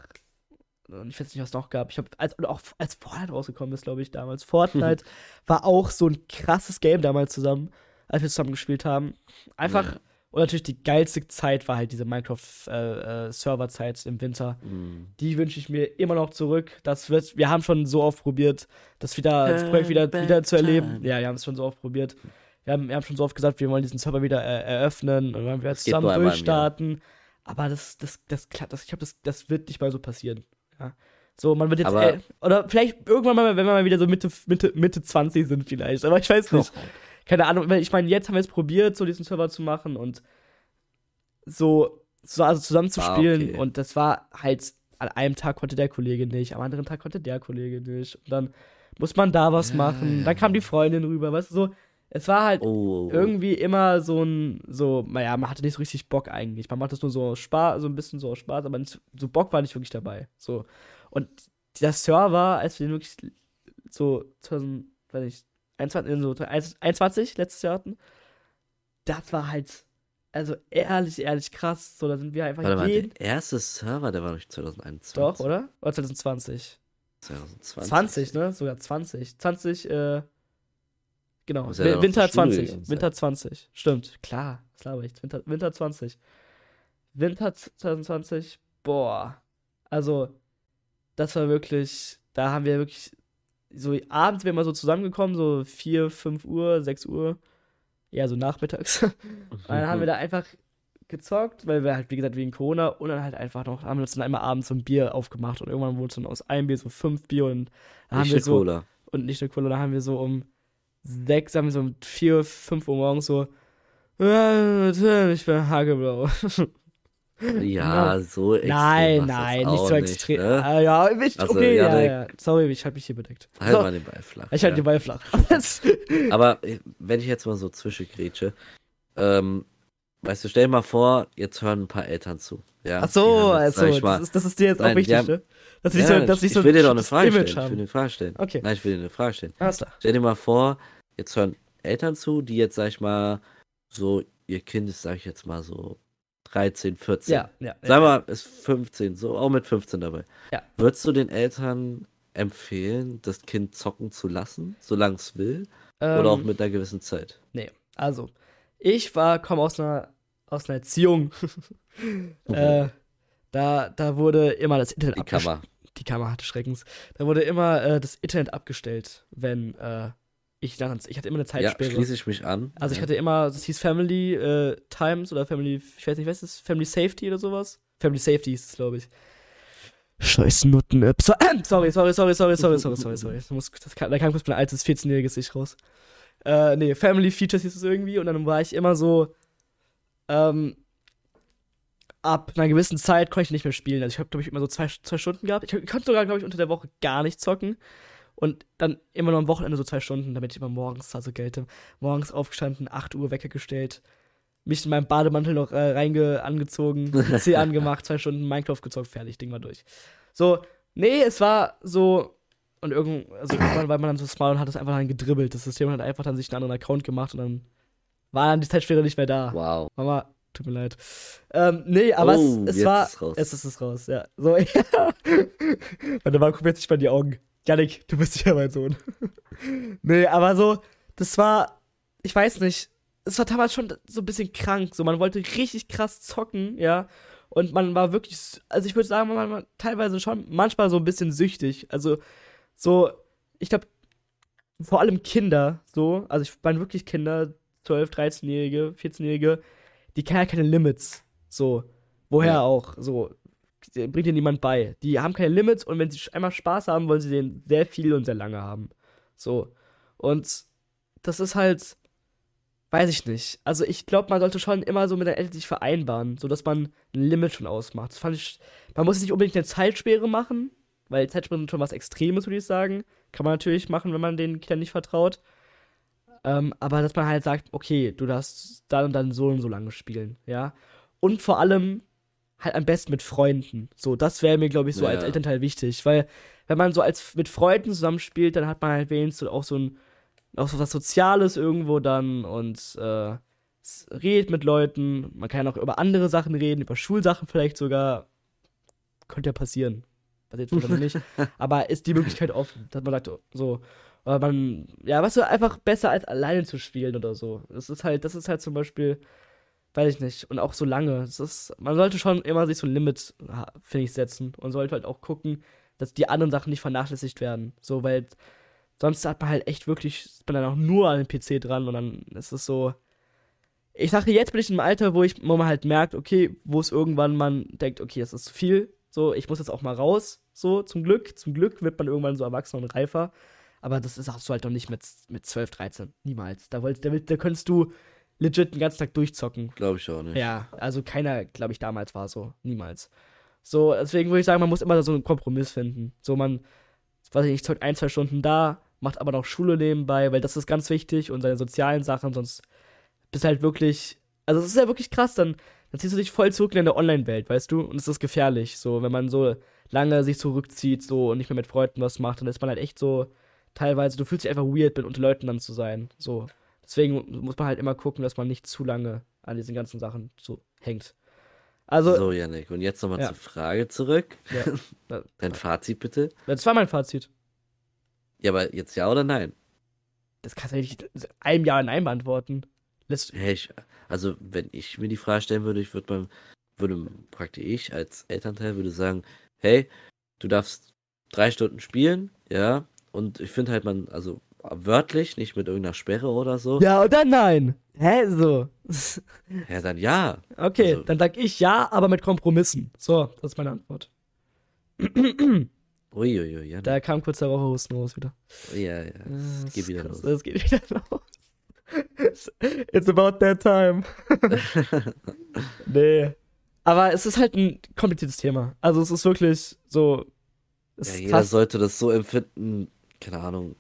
S1: und ich weiß nicht, was es noch gab. Ich habe, als, auch als Fortnite rausgekommen ist, glaube ich, damals. Fortnite *laughs* war auch so ein krasses Game damals zusammen, als wir zusammen gespielt haben. Einfach,
S2: Ja.
S1: und natürlich die geilste Zeit war halt diese Minecraft-Server-Zeit im Winter.
S2: Mm.
S1: Die wünsche ich mir immer noch zurück. Das wird, wir haben schon so oft probiert, das wieder, das Projekt wieder, wieder zu erleben. Ja, wir haben es schon so oft probiert. Wir haben, wir haben schon so oft gesagt, wir wollen diesen Server wieder äh, eröffnen und
S2: Das geht
S1: zusammen durchstarten. Aber das, das, das, klappt, das, ich glaube, das, das wird nicht mal so passieren. Ja. So, man wird jetzt,
S2: Aber-
S1: äh, oder vielleicht irgendwann mal, wenn wir mal wieder so Mitte, Mitte, Mitte 20 sind vielleicht, aber ich weiß nicht. Keine Ahnung, weil ich meine, jetzt haben wir es probiert, so diesen Server zu machen und so, so also zusammen zu
S2: Ah,
S1: spielen
S2: okay.
S1: und das war halt, an einem Tag konnte der Kollege nicht, am anderen Tag konnte der Kollege nicht und dann muss man da was
S2: Ja,
S1: machen,
S2: ja.
S1: dann kam die Freundin rüber, weißt du, so, es war halt
S2: Oh,
S1: irgendwie immer so ein, so, naja, man hatte nicht so richtig Bock eigentlich. Man macht das nur so aus Spaß, so ein bisschen so aus Spaß, aber nicht, so Bock war nicht wirklich dabei. So. Und der Server, als wir den wirklich so 2000, weiß nicht, 21, so 21 letztes Jahr hatten, das war halt, also ehrlich, ehrlich krass. So, da sind wir einfach
S2: Warte mal,
S1: jeden.
S2: der erste Server, der war noch 2021.
S1: Doch, oder? Oder 2020?
S2: 2020.
S1: 20, ne? Sogar 20. 20, äh, genau.
S2: Ja
S1: Winter
S2: zur Schule
S1: 20.
S2: gegangen sein.
S1: Winter 20. Stimmt, klar. Das laber ich. Winter, Winter 20. Winter 2020, boah. Also, das war wirklich, da haben wir wirklich, so abends wir immer so zusammengekommen, so 4, 5 Uhr, 6 Uhr. Ja, so nachmittags. *laughs* Und dann haben wir da einfach gezockt, weil wir halt, wie gesagt, wegen Corona und dann halt einfach noch, haben wir uns dann einmal abends so ein Bier aufgemacht und irgendwann wurde es dann aus einem Bier so fünf Bier und dann haben
S2: Nicht
S1: wir
S2: eine
S1: so,
S2: Cola.
S1: und nicht nur Cola, dann haben wir so um sechs, sagen wir so um vier, fünf Uhr morgens so, "Ja, ich bin hageblau. *laughs*
S2: Ja, so extrem
S1: nein, nein, nicht
S2: auch
S1: so extrem.
S2: Ne?
S1: Ah, ja, ich,
S2: Also,
S1: okay, ja,
S2: Janik-
S1: ja. Sorry, ich hab mich hier bedeckt.
S2: Halt
S1: so,
S2: mal den Ball flach.
S1: ich halte
S2: ja.
S1: den Ball flach. *laughs*
S2: Aber äh, wenn ich jetzt mal so zwischengrätsche, ähm, weißt du, stell dir mal vor, jetzt hören ein paar Eltern zu. Ja,
S1: Ach so,
S2: jetzt,
S1: also,
S2: ich mal,
S1: das ist, das ist dir jetzt auch
S2: Nein, die
S1: wichtig,
S2: haben-
S1: ne? Dass nicht
S2: ja,
S1: so, dass sie
S2: ich
S1: so
S2: will dir doch eine Frage stellen. Ich will dir eine Frage stellen.
S1: Okay,
S2: Nein, ich will dir eine Frage stellen.
S1: alles klar.
S2: Stell dir mal vor, jetzt hören Eltern zu, die jetzt, sag ich mal, so, ihr Kind ist, sag ich jetzt mal, so 13, 14.
S1: Ja, ja.
S2: Sag mal, ist 15, so auch mit 15 dabei.
S1: Ja.
S2: Würdest du den Eltern empfehlen, das Kind zocken zu lassen, solange es will?
S1: ähm,
S2: Oder auch mit einer gewissen Zeit?
S1: Nee, also, ich war, komme aus einer, aus einer Erziehung. *laughs* äh, da, da wurde immer das Internet
S2: Die
S1: abgestellt. Die Kammer hatte Schreckens. Da wurde immer äh, das Internet abgestellt, wenn äh, ich dann, ich hatte immer eine
S2: Ja,
S1: Zeitsperre.
S2: schließe ich mich an.
S1: also ich
S2: Ja.
S1: hatte immer, das hieß Family äh, Times oder Family, ich weiß nicht, was ist das? Family Safety oder sowas? Family Safety hieß es, glaube ich. Scheiß Nutten. Äh, so, äh, *clears throat* sorry, sorry, sorry, sorry, sorry, sorry, sorry, sorry. Das muss, das kann, da kam kurz mein altes 14-jähriges Ich raus. Äh, nee, Family Features hieß es irgendwie und dann war ich immer so, ähm, ab einer gewissen Zeit konnte ich nicht mehr spielen. Also ich habe, glaube ich, immer so zwei, zwei Stunden gehabt. Ich, ich konnte sogar, glaube ich, unter der Woche gar nicht zocken. Und dann immer nur am Wochenende so zwei Stunden, damit ich immer morgens, also gelte, morgens aufgestanden, 8 Uhr Wecker gestellt, mich in meinem Bademantel noch äh, reinge angezogen, *laughs* PC angemacht, zwei Stunden Minecraft gezockt, fertig, Ding war durch. So, nee, es war so, und irgend, also irgendwann war man dann so smart und hat es einfach dann gedribbelt. Das System hat einfach dann sich einen anderen Account gemacht und dann war dann die Zeitsperre nicht mehr da.
S2: Wow.
S1: Mama, tut mir leid. Ähm, nee, aber
S2: Oh,
S1: es, es
S2: jetzt
S1: war.
S2: ist raus.
S1: Es ist es raus, ja. So, *laughs* ja. Warte mal, guck mir jetzt nicht mal in die Augen. Janik, du bist sicher mein Sohn. *laughs* nee, aber so, das war. Ich weiß nicht. Es war damals schon so ein bisschen krank. So, man wollte richtig krass zocken, ja. Und man war wirklich. Also, ich würde sagen, man war teilweise schon manchmal so ein bisschen süchtig. Also, so, ich glaube, vor allem Kinder, so, also ich meine wirklich Kinder, 12, 13-Jährige, 14-Jährige, die kennen ja keine Limits. So. Woher
S2: Ja.
S1: auch? So. Bringt dir niemand bei. Die haben keine Limits und wenn sie einmal Spaß haben, wollen sie den sehr viel und sehr lange haben. So. Und das ist halt. Weiß ich nicht. Also ich glaube, man sollte schon immer so mit der Eltern sich vereinbaren, sodass man ein Limit schon ausmacht. Das fand ich. Man muss nicht unbedingt eine Zeitsperre machen, weil Zeitsperren sind schon was Extremes, würde ich sagen. Kann man natürlich machen, wenn man den Kindern nicht vertraut. Ähm, aber dass man halt sagt, okay, du darfst dann und dann so und so lange spielen, ja. Und vor allem halt am besten mit Freunden. So, das wäre mir, glaube ich, so
S2: Ja.
S1: als Elternteil wichtig. Weil, wenn man so als mit Freunden zusammenspielt, dann hat man halt wenigstens auch so ein, auch so was Soziales irgendwo dann und äh, redet mit Leuten. Man kann auch über andere Sachen reden, über Schulsachen vielleicht sogar. Könnte ja passieren. Passiert wahrscheinlich nicht. *laughs* Aber ist die Möglichkeit offen, dass man sagt, so, man, ja, weißt du, einfach besser als alleine zu spielen oder so. Das ist halt, das ist halt zum Beispiel, weiß ich nicht, und auch so lange. Das ist, man sollte schon immer sich so ein Limit, finde ich, setzen und sollte halt auch gucken, dass die anderen Sachen nicht vernachlässigt werden. So, weil sonst hat man halt echt wirklich, ist man dann auch nur an den PC dran und dann ist es so. Ich sage, jetzt bin ich im Alter, wo ich, wo man halt merkt, okay, wo es irgendwann man denkt, okay, das ist zu viel. So, ich muss jetzt auch mal raus. So, zum Glück. Zum Glück wird man irgendwann so erwachsen und reifer. Aber das ist, hast du halt noch nicht mit, mit 12, 13. Niemals. Da, wolltest, da, da könntest du legit den ganzen Tag durchzocken.
S2: Glaube ich auch nicht.
S1: Ja, also keiner, glaube ich, damals war so. Niemals. So, deswegen würde ich sagen, man muss immer so einen Kompromiss finden. So, man, weiß ich nicht, zockt ein, zwei Stunden da, macht aber noch Schule nebenbei, weil das ist ganz wichtig und seine sozialen Sachen, sonst bist halt wirklich. Also, es ist ja wirklich krass, dann, dann ziehst du dich voll zurück in deine Online-Welt, weißt du? Und es ist gefährlich, so, wenn man so lange sich zurückzieht, so und nicht mehr mit Freunden was macht, dann ist man halt echt so, teilweise, du fühlst dich einfach weird, mit unter Leuten dann zu sein. So. Deswegen muss man halt immer gucken, dass man nicht zu lange an diesen ganzen Sachen so hängt. Also,
S2: So, Yannick, und jetzt nochmal
S1: Ja.
S2: zur Frage zurück.
S1: Ja. *laughs*
S2: Dein Fazit bitte.
S1: das war mein Fazit.
S2: Ja, aber jetzt ja oder nein?
S1: Das kannst du nicht in einem Jahr Nein beantworten. Lässt,
S2: Hey, ich, also, wenn ich mir die Frage stellen würde, ich würde beim, würde praktisch ich als Elternteil würde sagen, hey, du darfst drei Stunden spielen, ja, und ich finde halt man, also wörtlich, nicht mit irgendeiner Sperre oder so,
S1: ja oder nein? Hä, so. *laughs*
S2: ja, dann ja.
S1: Okay,
S2: Also-
S1: dann sag ich ja, aber mit Kompromissen. So, das ist meine Antwort. *clears throat*
S2: Uiuiui, ja.
S1: Da kam kurz der Raucherhusten raus wieder.
S2: ja, ja.
S1: Es
S2: geht wieder los.
S1: Es geht wieder *laughs* los. It's about that time. *laughs* nee. Aber es ist halt ein kompliziertes Thema. Also es ist wirklich so.
S2: Ja, jeder sollte das so empfinden, keine Ahnung,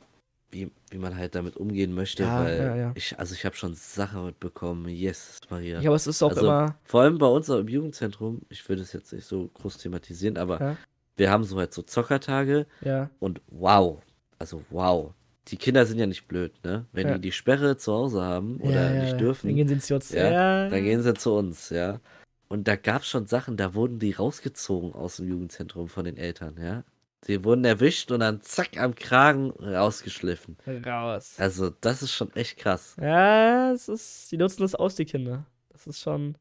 S2: wie, wie man halt damit umgehen möchte,
S1: Ja,
S2: weil
S1: ja, ja.
S2: ich, also ich habe schon Sachen mitbekommen, yes, Maria.
S1: ja, aber es ist auch
S2: Also,
S1: immer.
S2: Vor allem bei uns im Jugendzentrum, ich würde es jetzt nicht so groß thematisieren, aber wir haben so halt so Zockertage
S1: Ja,
S2: und wow, also wow. Die Kinder sind ja nicht blöd, ne? Wenn die die Sperre zu Hause haben oder nicht dürfen,
S1: Dann gehen sie ins.
S2: Ja,
S1: Ja,
S2: dann gehen sie zu uns, ja. Und da gab es schon Sachen, da wurden die rausgezogen aus dem Jugendzentrum von den Eltern, ja. Die wurden erwischt und dann zack am Kragen rausgeschliffen.
S1: raus.
S2: Also, das ist schon echt krass.
S1: Ja, es ist. Die nutzen das aus, die Kinder. Das ist schon.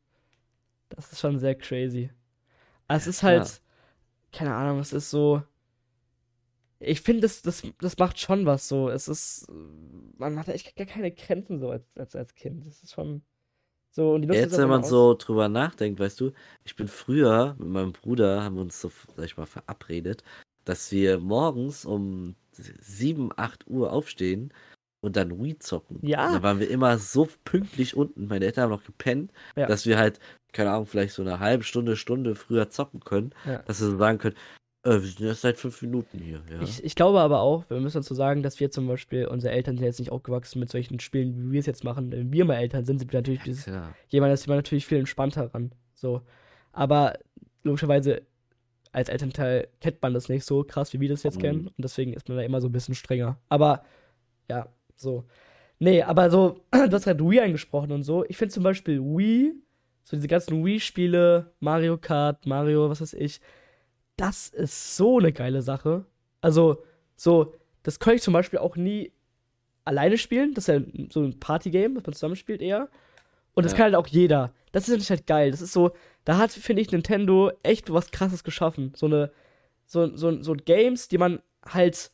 S1: Das ist schon sehr crazy. Aber es ist halt. Keine Ahnung, es ist so. Ich finde, das, das, das macht schon was so. Es ist. Man hat echt gar keine Grenzen so als, als, als Kind. Das ist schon. So, und die nutzen
S2: Jetzt, wenn
S1: einfach
S2: man
S1: aus.
S2: so drüber nachdenkt, weißt du, ich bin früher mit meinem Bruder, haben wir uns so, sag ich mal, verabredet, dass wir morgens um 7, 8 Uhr aufstehen und dann Wii zocken.
S1: Ja.
S2: Und dann waren wir immer so pünktlich unten, meine Eltern haben noch gepennt,
S1: Ja.
S2: dass wir halt, keine Ahnung, vielleicht so eine halbe Stunde, Stunde früher zocken können,
S1: Ja.
S2: dass wir so sagen können, äh, wir sind erst seit fünf Minuten hier. Ja.
S1: Ich, ich glaube aber auch, wir müssen dazu sagen, dass wir zum Beispiel, unsere Eltern sind jetzt nicht aufgewachsen mit solchen Spielen, wie wir es jetzt machen. Wenn wir mal Eltern sind, sind wir natürlich dieses,
S2: ja.
S1: jemand ist jemand natürlich viel entspannter ran. So. Aber logischerweise als Elternteil kennt man das nicht so krass, wie wir das jetzt
S2: Mhm.
S1: kennen. Und deswegen ist man da immer so ein bisschen strenger. Aber ja, so. Nee, aber so, *clears throat* du hast gerade Wii angesprochen und so. Ich finde zum Beispiel Wii, so diese ganzen Wii-Spiele, Mario Kart, Mario, was weiß ich, das ist so eine geile Sache. Also, so, das könnte ich zum Beispiel auch nie alleine spielen. Das ist ja so ein Partygame, das man zusammenspielt eher. Und das
S2: Ja.
S1: kann halt auch jeder. Das ist natürlich halt geil. Das ist so, da hat, finde ich, Nintendo echt was krasses geschaffen. So eine, so, so, so Games, die man halt,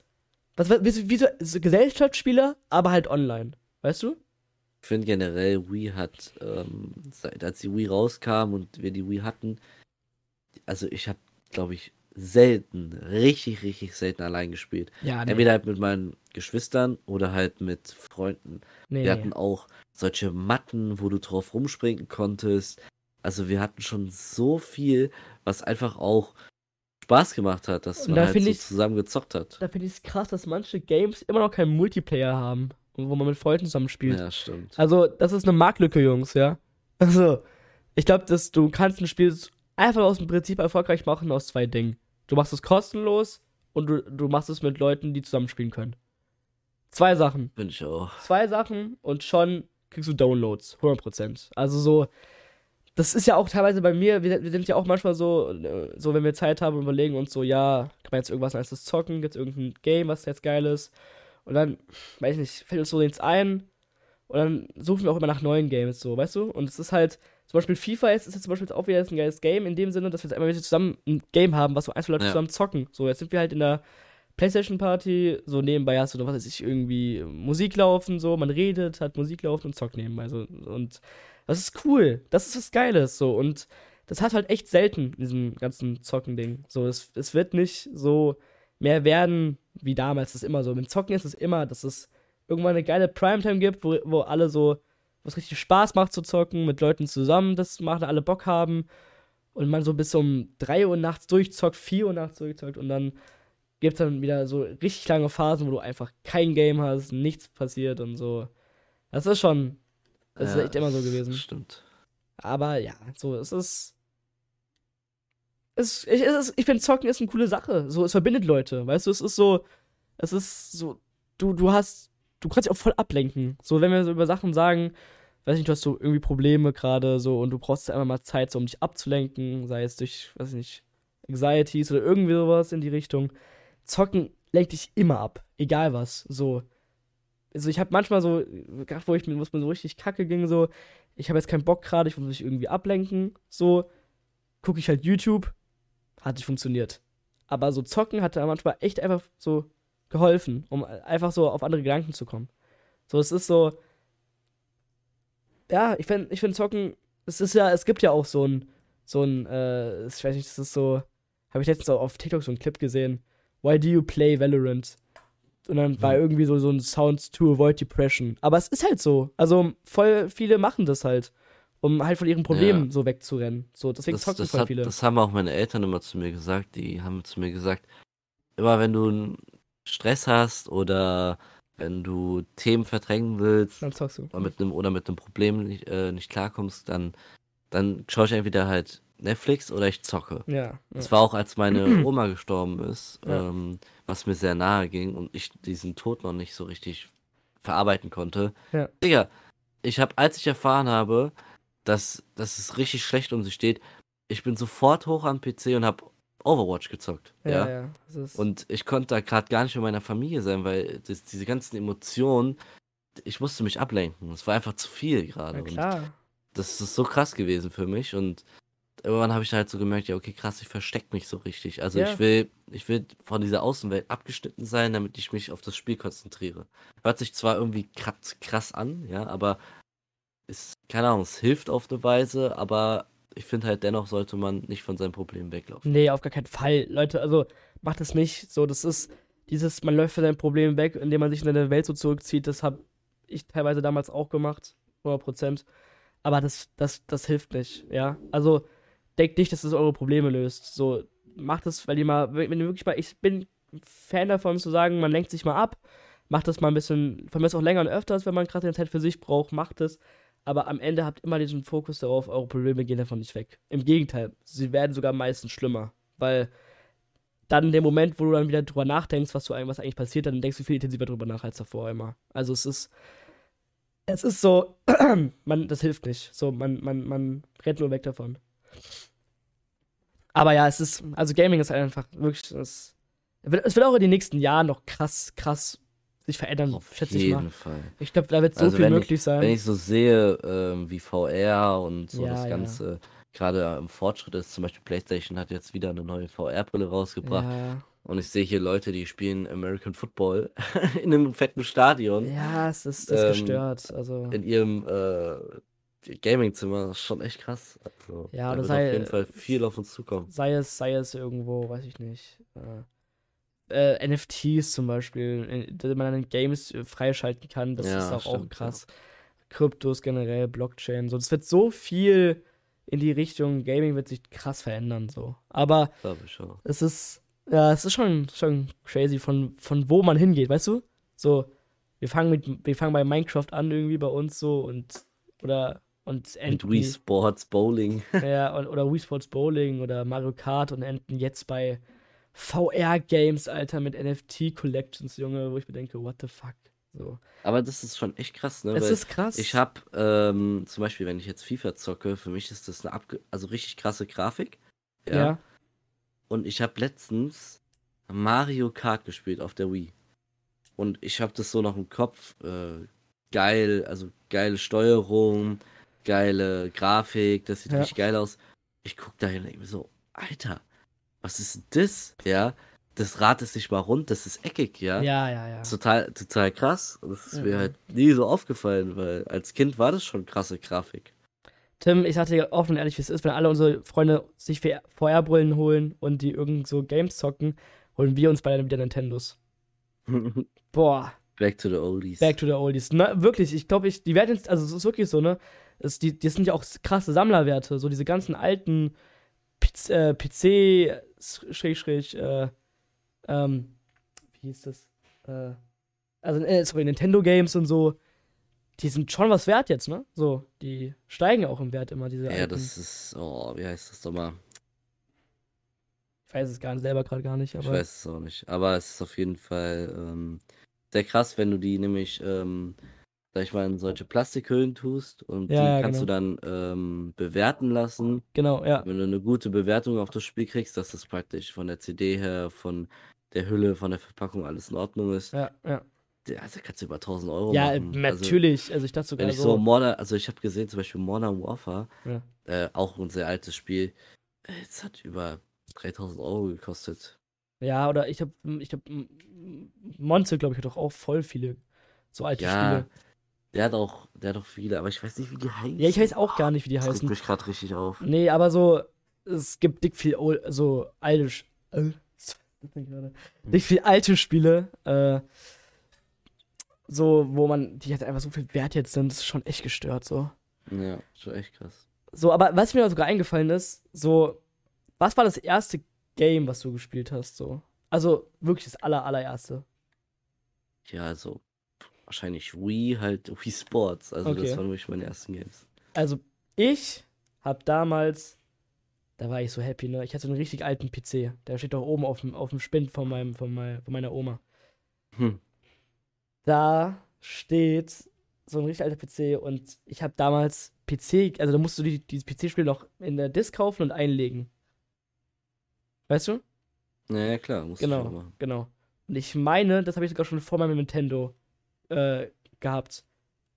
S1: was, wie, wie so, so Gesellschaftsspiele, aber halt online. Weißt du?
S2: Ich finde generell, Wii hat, ähm, seit als die Wii rauskam und wir die Wii hatten, also ich habe, glaube ich, selten, richtig, richtig selten allein gespielt.
S1: Ja,
S2: Entweder halt mit meinen Geschwistern oder halt mit Freunden.
S1: nee,
S2: Wir
S1: nee.
S2: hatten auch solche Matten, wo du drauf rumspringen konntest. Also wir hatten schon so viel, was einfach auch Spaß gemacht hat, dass man
S1: da
S2: halt so
S1: ich-
S2: zusammen gezockt hat.
S1: Da finde ich es krass, dass manche Games immer noch keinen Multiplayer haben. Wo man mit Freunden zusammen spielt.
S2: Ja, stimmt.
S1: Also, das ist eine Marktlücke, Jungs, ja. Also, ich glaube, dass du kannst ein Spiel einfach aus dem Prinzip erfolgreich machen aus zwei Dingen. Du machst es kostenlos und du, du machst es mit Leuten, die zusammenspielen können. Zwei Sachen.
S2: Finde ich auch.
S1: Zwei Sachen und schon kriegst du Downloads. 100%. Also so, das ist ja auch teilweise bei mir, wir, wir sind ja auch manchmal so, äh, so, wenn wir Zeit haben und überlegen uns so, ja, kann man jetzt irgendwas Nices zocken, gibt's irgendein Game, was jetzt geil ist. Und dann, weiß ich nicht, fällt uns so nichts ein. Und dann suchen wir auch immer nach neuen Games, so, weißt du? Und es ist halt, zum Beispiel FIFA jetzt ist jetzt zum Beispiel auch wieder jetzt ein geiles Game, in dem Sinne, dass wir jetzt einmal wieder zusammen ein Game haben, was so ein, zwei Leute
S2: Ja.
S1: zusammen zocken. So, jetzt sind wir halt in der Playstation Party, so nebenbei hast du noch, was weiß ich, irgendwie Musik laufen, so, man redet, hat Musik laufen und zockt nebenbei, so, und das ist cool, das ist was Geiles, so, und das hat halt echt selten in diesem ganzen Zocken-Ding. So, es, es wird nicht so mehr werden wie damals, das ist immer so. Mit Zocken ist es immer, dass es irgendwann eine geile Primetime gibt, wo, wo alle so, was richtig Spaß macht zu zocken, mit Leuten zusammen, das machen, alle Bock haben und man so bis um 3 Uhr nachts durchzockt, 4 Uhr nachts durchzockt und dann gibt es dann wieder so richtig lange Phasen, wo du einfach kein Game hast, nichts passiert und so. Das ist schon, das
S2: Ja,
S1: ist echt immer so gewesen.
S2: Stimmt.
S1: Aber ja, so, es ist. Es, ich, es ist, ich finde, Zocken ist eine coole Sache. So, es verbindet Leute. Weißt du, es ist so. Es ist so. Du, du hast. Du kannst dich auch voll ablenken. So, wenn wir so über Sachen sagen, weiß nicht, du hast so irgendwie Probleme gerade so und du brauchst einfach mal Zeit, so um dich abzulenken, sei es durch, weiß ich nicht, Anxieties oder irgendwie sowas in die Richtung. Zocken lenkt dich immer ab. Egal was. So. Also ich habe manchmal so, gerade wo ich mir, wo so richtig kacke ging, so, ich habe jetzt keinen Bock gerade, ich muss mich irgendwie ablenken, so, gucke ich halt YouTube, hat nicht funktioniert. Aber so zocken hat da manchmal echt einfach so geholfen, um einfach so auf andere Gedanken zu kommen. So, es ist so, ja, ich finde, ich find zocken, es ist ja, es gibt ja auch so ein, so ein, äh, ich weiß nicht, das ist so, habe ich letztens auch auf TikTok so einen Clip gesehen, why do you play Valorant? Und dann war
S2: Mhm.
S1: irgendwie so, so ein Sounds to avoid depression. Aber es ist halt so. Also voll viele machen das halt, um halt von ihren Problemen
S2: Ja.
S1: so wegzurennen. So, deswegen
S2: Das,
S1: zocken
S2: das,
S1: voll
S2: hat,
S1: viele.
S2: das haben auch meine Eltern immer zu mir gesagt. Die haben zu mir gesagt, immer wenn du einen Stress hast oder wenn du Themen verdrängen willst
S1: dann zockst du.
S2: oder mit einem oder mit einem Problem nicht, äh, nicht klarkommst, dann, dann schaue ich entweder halt Netflix oder ich zocke.
S1: Ja. ja.
S2: Das war auch, als meine *clears throat* Oma gestorben ist,
S1: Ja.
S2: ähm, was mir sehr nahe ging und ich diesen Tod noch nicht so richtig verarbeiten konnte.
S1: Ja.
S2: Digga, ich habe, als ich erfahren habe, dass, dass es richtig schlecht um sie steht, ich bin sofort hoch am PC und habe Overwatch gezockt.
S1: Ja,
S2: Ja.
S1: ja.
S2: Und ich konnte da gerade gar nicht mit meiner Familie sein, weil das, diese ganzen Emotionen, ich musste mich ablenken. Es war einfach zu viel gerade.
S1: klar.
S2: das ist so krass gewesen für mich und irgendwann habe ich halt so gemerkt, ja, okay, krass, ich verstecke mich so richtig. Also
S1: Ja.
S2: ich will, ich will von dieser Außenwelt abgeschnitten sein, damit ich mich auf das Spiel konzentriere. Hört sich zwar irgendwie krass, krass an, ja, aber ist, keine Ahnung, es hilft auf eine Weise, aber ich finde halt dennoch sollte man nicht von seinem Problem weglaufen.
S1: Nee, auf gar keinen Fall. Leute, also macht das nicht. So, das ist dieses, man läuft von seinem Problem weg, indem man sich in seine Welt so zurückzieht. Das habe ich teilweise damals auch gemacht. 100 Prozent. Aber das, das, das hilft nicht, ja. Also, denkt nicht, dass es eure Probleme löst. So, macht es, weil ihr mal, wenn ihr wirklich mal, ich bin Fan davon zu sagen, man lenkt sich mal ab, macht das mal ein bisschen, aus auch länger und öfters, wenn man gerade eine Zeit für sich braucht, macht es. Aber am Ende habt immer diesen Fokus darauf, eure Probleme gehen davon nicht weg. Im Gegenteil, sie werden sogar meistens schlimmer. Weil dann in dem Moment, wo du dann wieder drüber nachdenkst, was, du, was eigentlich passiert, dann denkst du viel intensiver drüber nach als davor immer. Also es ist, es ist so, *clears throat* man, das hilft nicht. So, man, man, man rennt nur weg davon. Aber ja, es ist, also Gaming ist einfach wirklich, es es wird auch in den nächsten Jahren noch krass, krass sich verändern,
S2: Auf
S1: schätze ich
S2: jeden
S1: mal.
S2: Fall.
S1: Ich glaube, da wird so
S2: Also
S1: viel
S2: wenn ich-
S1: möglich sein.
S2: Wenn ich so sehe, ähm, wie VR und so
S1: Ja,
S2: das
S1: ja.
S2: Ganze gerade im Fortschritt ist, zum Beispiel PlayStation hat jetzt wieder eine neue VR-Brille rausgebracht
S1: ja,
S2: und ich sehe hier Leute, die spielen American Football *laughs* in einem fetten Stadion
S1: ja, es ist, das ist
S2: Ähm,
S1: gestört. Also,
S2: in ihrem äh, Gaming-Zimmer. Das ist schon echt krass. Also,
S1: Ja,
S2: da
S1: oder
S2: wird
S1: sei-
S2: auf jeden Fall viel auf uns zukommen.
S1: sei es, sei es irgendwo, weiß ich nicht. Äh, äh, NFTs zum Beispiel, in, die man in Games äh, freischalten kann, das
S2: Ja,
S1: ist auch, auch
S2: stimmt,
S1: krass. Kryptos generell, Blockchain, so. Das wird so viel in die Richtung Gaming wird sich krass verändern, so. Aber es ist, ja, es ist schon, schon crazy, von, von wo man hingeht, weißt du? So, wir fangen mit, wir fangen bei Minecraft an irgendwie bei uns so und, oder, und
S2: Mit
S1: enden-
S2: Wii Sports, Bowling. *laughs*
S1: ja, und, oder Wii Sports Bowling oder Mario Kart und enden jetzt bei VR-Games, Alter, mit NFT-Collections, Junge, wo ich mir denke, what the fuck? So.
S2: Aber das ist schon echt krass, ne?
S1: Es
S2: Weil
S1: ist krass.
S2: ich habe ähm, zum Beispiel, wenn ich jetzt FIFA zocke, für mich ist das eine abge also richtig krasse Grafik. Ja.
S1: ja.
S2: Und ich habe letztens Mario Kart gespielt auf der Wii. Und ich habe das so noch im Kopf. Äh, geil, also geile Steuerung, geile Grafik, das sieht
S1: Ja.
S2: richtig geil aus. Ich guck da hin und denke mir so, Alter, was ist das? Ja, das Rad ist nicht mal rund, das ist eckig, ja.
S1: Ja, ja, ja.
S2: Total, total krass. Das ist
S1: Ja.
S2: mir halt nie so aufgefallen, weil als Kind war das schon krasse Grafik.
S1: Tim, ich sag dir offen und ehrlich, wie es ist, wenn alle unsere Freunde sich VR-Brillen holen und die irgend so Games zocken, holen wir uns beide wieder Nintendos. *laughs* Boah,
S2: Back to the Oldies.
S1: back to the oldies. Na, wirklich, ich glaube, ich, die werden jetzt, also es ist wirklich so, ne? Es, die, das sind ja auch krasse Sammlerwerte, so diese ganzen alten äh, PC schräg, schräg, äh, ähm, wie hieß das? Äh, also, äh, sorry, Nintendo Games und so, die sind schon was wert jetzt, ne? So, die steigen auch im Wert immer, diese
S2: ja,
S1: alten.
S2: das ist, oh, wie heißt das nochmal?
S1: Ich weiß es gar nicht, selber gerade gar nicht, aber.
S2: Ich weiß es auch nicht. Aber es ist auf jeden Fall ähm, sehr krass, wenn du die nämlich, ähm, sag ich mal, in solche Plastikhüllen tust und
S1: Ja,
S2: die
S1: ja,
S2: kannst
S1: genau.
S2: du dann ähm, bewerten lassen.
S1: Genau, ja.
S2: Wenn du eine gute Bewertung auf das Spiel kriegst, dass das praktisch von der CD her, von der Hülle, von der Verpackung alles in Ordnung ist,
S1: Ja, ja.
S2: also kannst du über 1000 Euro
S1: Ja,
S2: machen. Also,
S1: natürlich. Also, ich dachte sogar
S2: wenn ich
S1: so.
S2: Modern, also ich habe gesehen, zum Beispiel Modern Warfare,
S1: Ja.
S2: äh, auch ein sehr altes Spiel, äh, es hat über 3000 Euro gekostet.
S1: Ja, oder ich habe, ich habe, Monze, glaube ich, hat doch auch voll viele so alte
S2: Ja,
S1: Spiele.
S2: Der hat auch, der hat auch viele, aber ich weiß nicht, wie die heißen.
S1: Ja, ich weiß auch gar nicht, wie die
S2: Das
S1: heißen.
S2: mich gerade richtig auf.
S1: Nee, aber so, es gibt dick viel, ol- so alte, Sch- äh, das gerade? Richtig viele alte Spiele, äh, so, wo man, die halt einfach so viel wert jetzt sind, das ist schon echt gestört, so.
S2: Ja, schon echt krass.
S1: So, aber was mir sogar eingefallen ist, so, was war das erste Game, was du gespielt hast, so? Also, wirklich das aller, allererste.
S2: Ja, also wahrscheinlich Wii, halt *laughs* Wii Sports. Also
S1: Okay.
S2: das waren wirklich meine ersten Games.
S1: Also, ich hab damals, da war ich so happy, ne? Ich hatte so einen richtig alten PC. Der steht doch oben auf dem, auf dem Spind von, meinem, von, mein, von meiner Oma.
S2: Hm.
S1: Da steht so ein richtig alter PC und ich habe damals PC, also da musst du die, dieses PC-Spiel noch in der Disk kaufen und einlegen. Weißt du?
S2: Ja, klar, muss ich schon
S1: Genau,
S2: machen.
S1: genau. Und ich meine, das habe ich sogar schon vor meinem Nintendo äh, gehabt.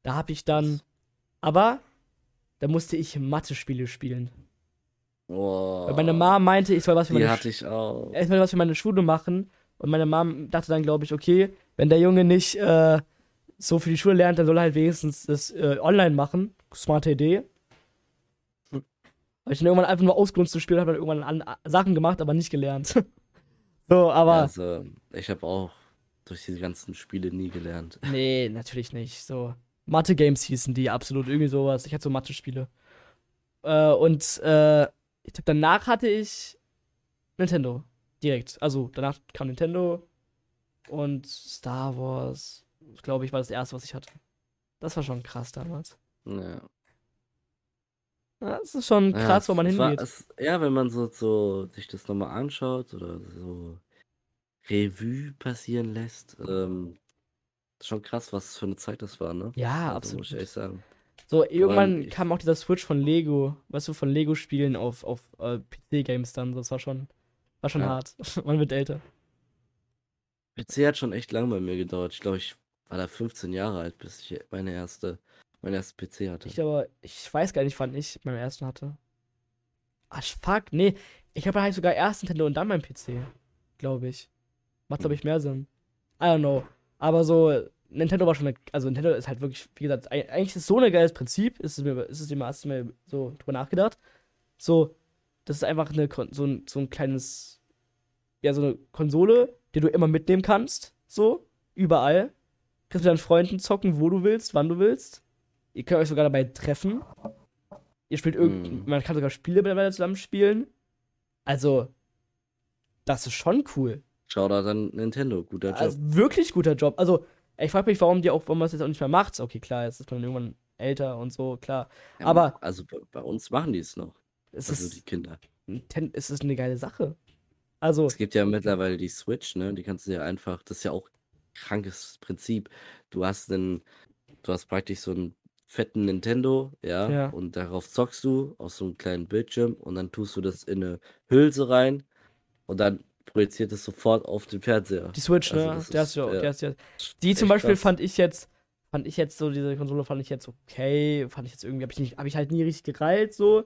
S1: Da habe ich dann, aber da musste ich Mathe-Spiele spielen.
S2: Oh,
S1: Weil meine Mom meinte, ich soll was für meine,
S2: hatte ich auch.
S1: ich soll was für meine Schule machen. Und meine Mom dachte dann, glaube ich, okay, wenn der Junge nicht äh, so für die Schule lernt, dann soll er halt wenigstens das äh, online machen. Smarte Idee.
S2: Hm.
S1: Habe ich dann irgendwann einfach nur ausgenutzt zu spielen, habe dann irgendwann an, Sachen gemacht, aber nicht gelernt. *laughs* so, aber.
S2: Also, ich habe auch durch diese ganzen Spiele nie gelernt. *laughs*
S1: Nee, natürlich nicht. So. Mathe-Games hießen die absolut irgendwie sowas. Ich hatte so Mathe-Spiele. Äh, und äh, ich glaube, danach hatte ich Nintendo. Direkt. Also danach kam Nintendo und Star Wars, glaube ich, war das erste, was ich hatte. Das war schon krass damals.
S2: Ja.
S1: Ja, das ist schon
S2: Ja,
S1: krass, wo man
S2: es war-
S1: hingeht.
S2: es, ja, wenn man so, so sich das nochmal anschaut oder so Revue passieren lässt, ähm, schon krass, was für eine Zeit das war, ne?
S1: ja,
S2: Also,
S1: absolut.
S2: Muss ich ehrlich sagen.
S1: So, irgendwann
S2: ich-
S1: kam auch dieser Switch von Lego, weißt du, von Lego-Spielen auf, auf äh, PC-Games dann. Das war schon, war schon
S2: Ja.
S1: hart. *laughs* man wird älter.
S2: PC hat schon echt lang bei mir gedauert. Ich glaube, ich war da 15 Jahre alt, bis ich meine erste, meinen ersten PC hatte.
S1: Ich aber, ich weiß gar nicht, wann ich meinen ersten hatte. Ach, fuck, nee. Ich habe halt sogar erst Nintendo und dann mein PC. Glaube ich. Macht, glaube ich, mehr Sinn. I don't know. Aber so, Nintendo war schon eine, also Nintendo ist halt wirklich, wie gesagt, eig- eigentlich ist es so ein geiles Prinzip. Ist es mir, ist es mir, hast du mir so drüber nachgedacht? So, das ist einfach eine, so ein, so ein kleines, ja, so eine Konsole, die du immer mitnehmen kannst. So, überall. Kannst mit deinen Freunden zocken, wo du willst, wann du willst. Ihr könnt euch sogar dabei treffen. Ihr spielt irgend,
S2: Mhm.
S1: man kann sogar Spiele miteinander zusammen spielen. Also, das ist schon cool.
S2: Shoutout an Nintendo, guter Job.
S1: Also, wirklich guter Job. Also, ich frage mich, warum die auch, warum man das jetzt auch nicht mehr macht. Okay, klar, jetzt ist man irgendwann älter und so, klar.
S2: Ja,
S1: aber-
S2: Also bei, uns machen die es noch.
S1: Es
S2: Also die
S1: ist,
S2: Kinder.
S1: Ninten- es ist eine geile Sache. Also,
S2: Es gibt ja mittlerweile die Switch, ne? Die kannst du ja einfach, das ist ja auch krankes Prinzip. Du hast einen, du hast praktisch so einen fetten Nintendo, ja,
S1: Ja.
S2: und darauf zockst du auf so einem kleinen Bildschirm und dann tust du das in eine Hülse rein und dann projiziert es sofort auf den Fernseher.
S1: die Switch,
S2: Also
S1: ne? Der
S2: ist-
S1: ja, der ist ja, die zum Beispiel
S2: krass.
S1: fand ich jetzt, fand ich jetzt so, diese Konsole fand ich jetzt okay, fand ich jetzt irgendwie, hab ich, nicht, hab ich halt nie richtig gereilt, so.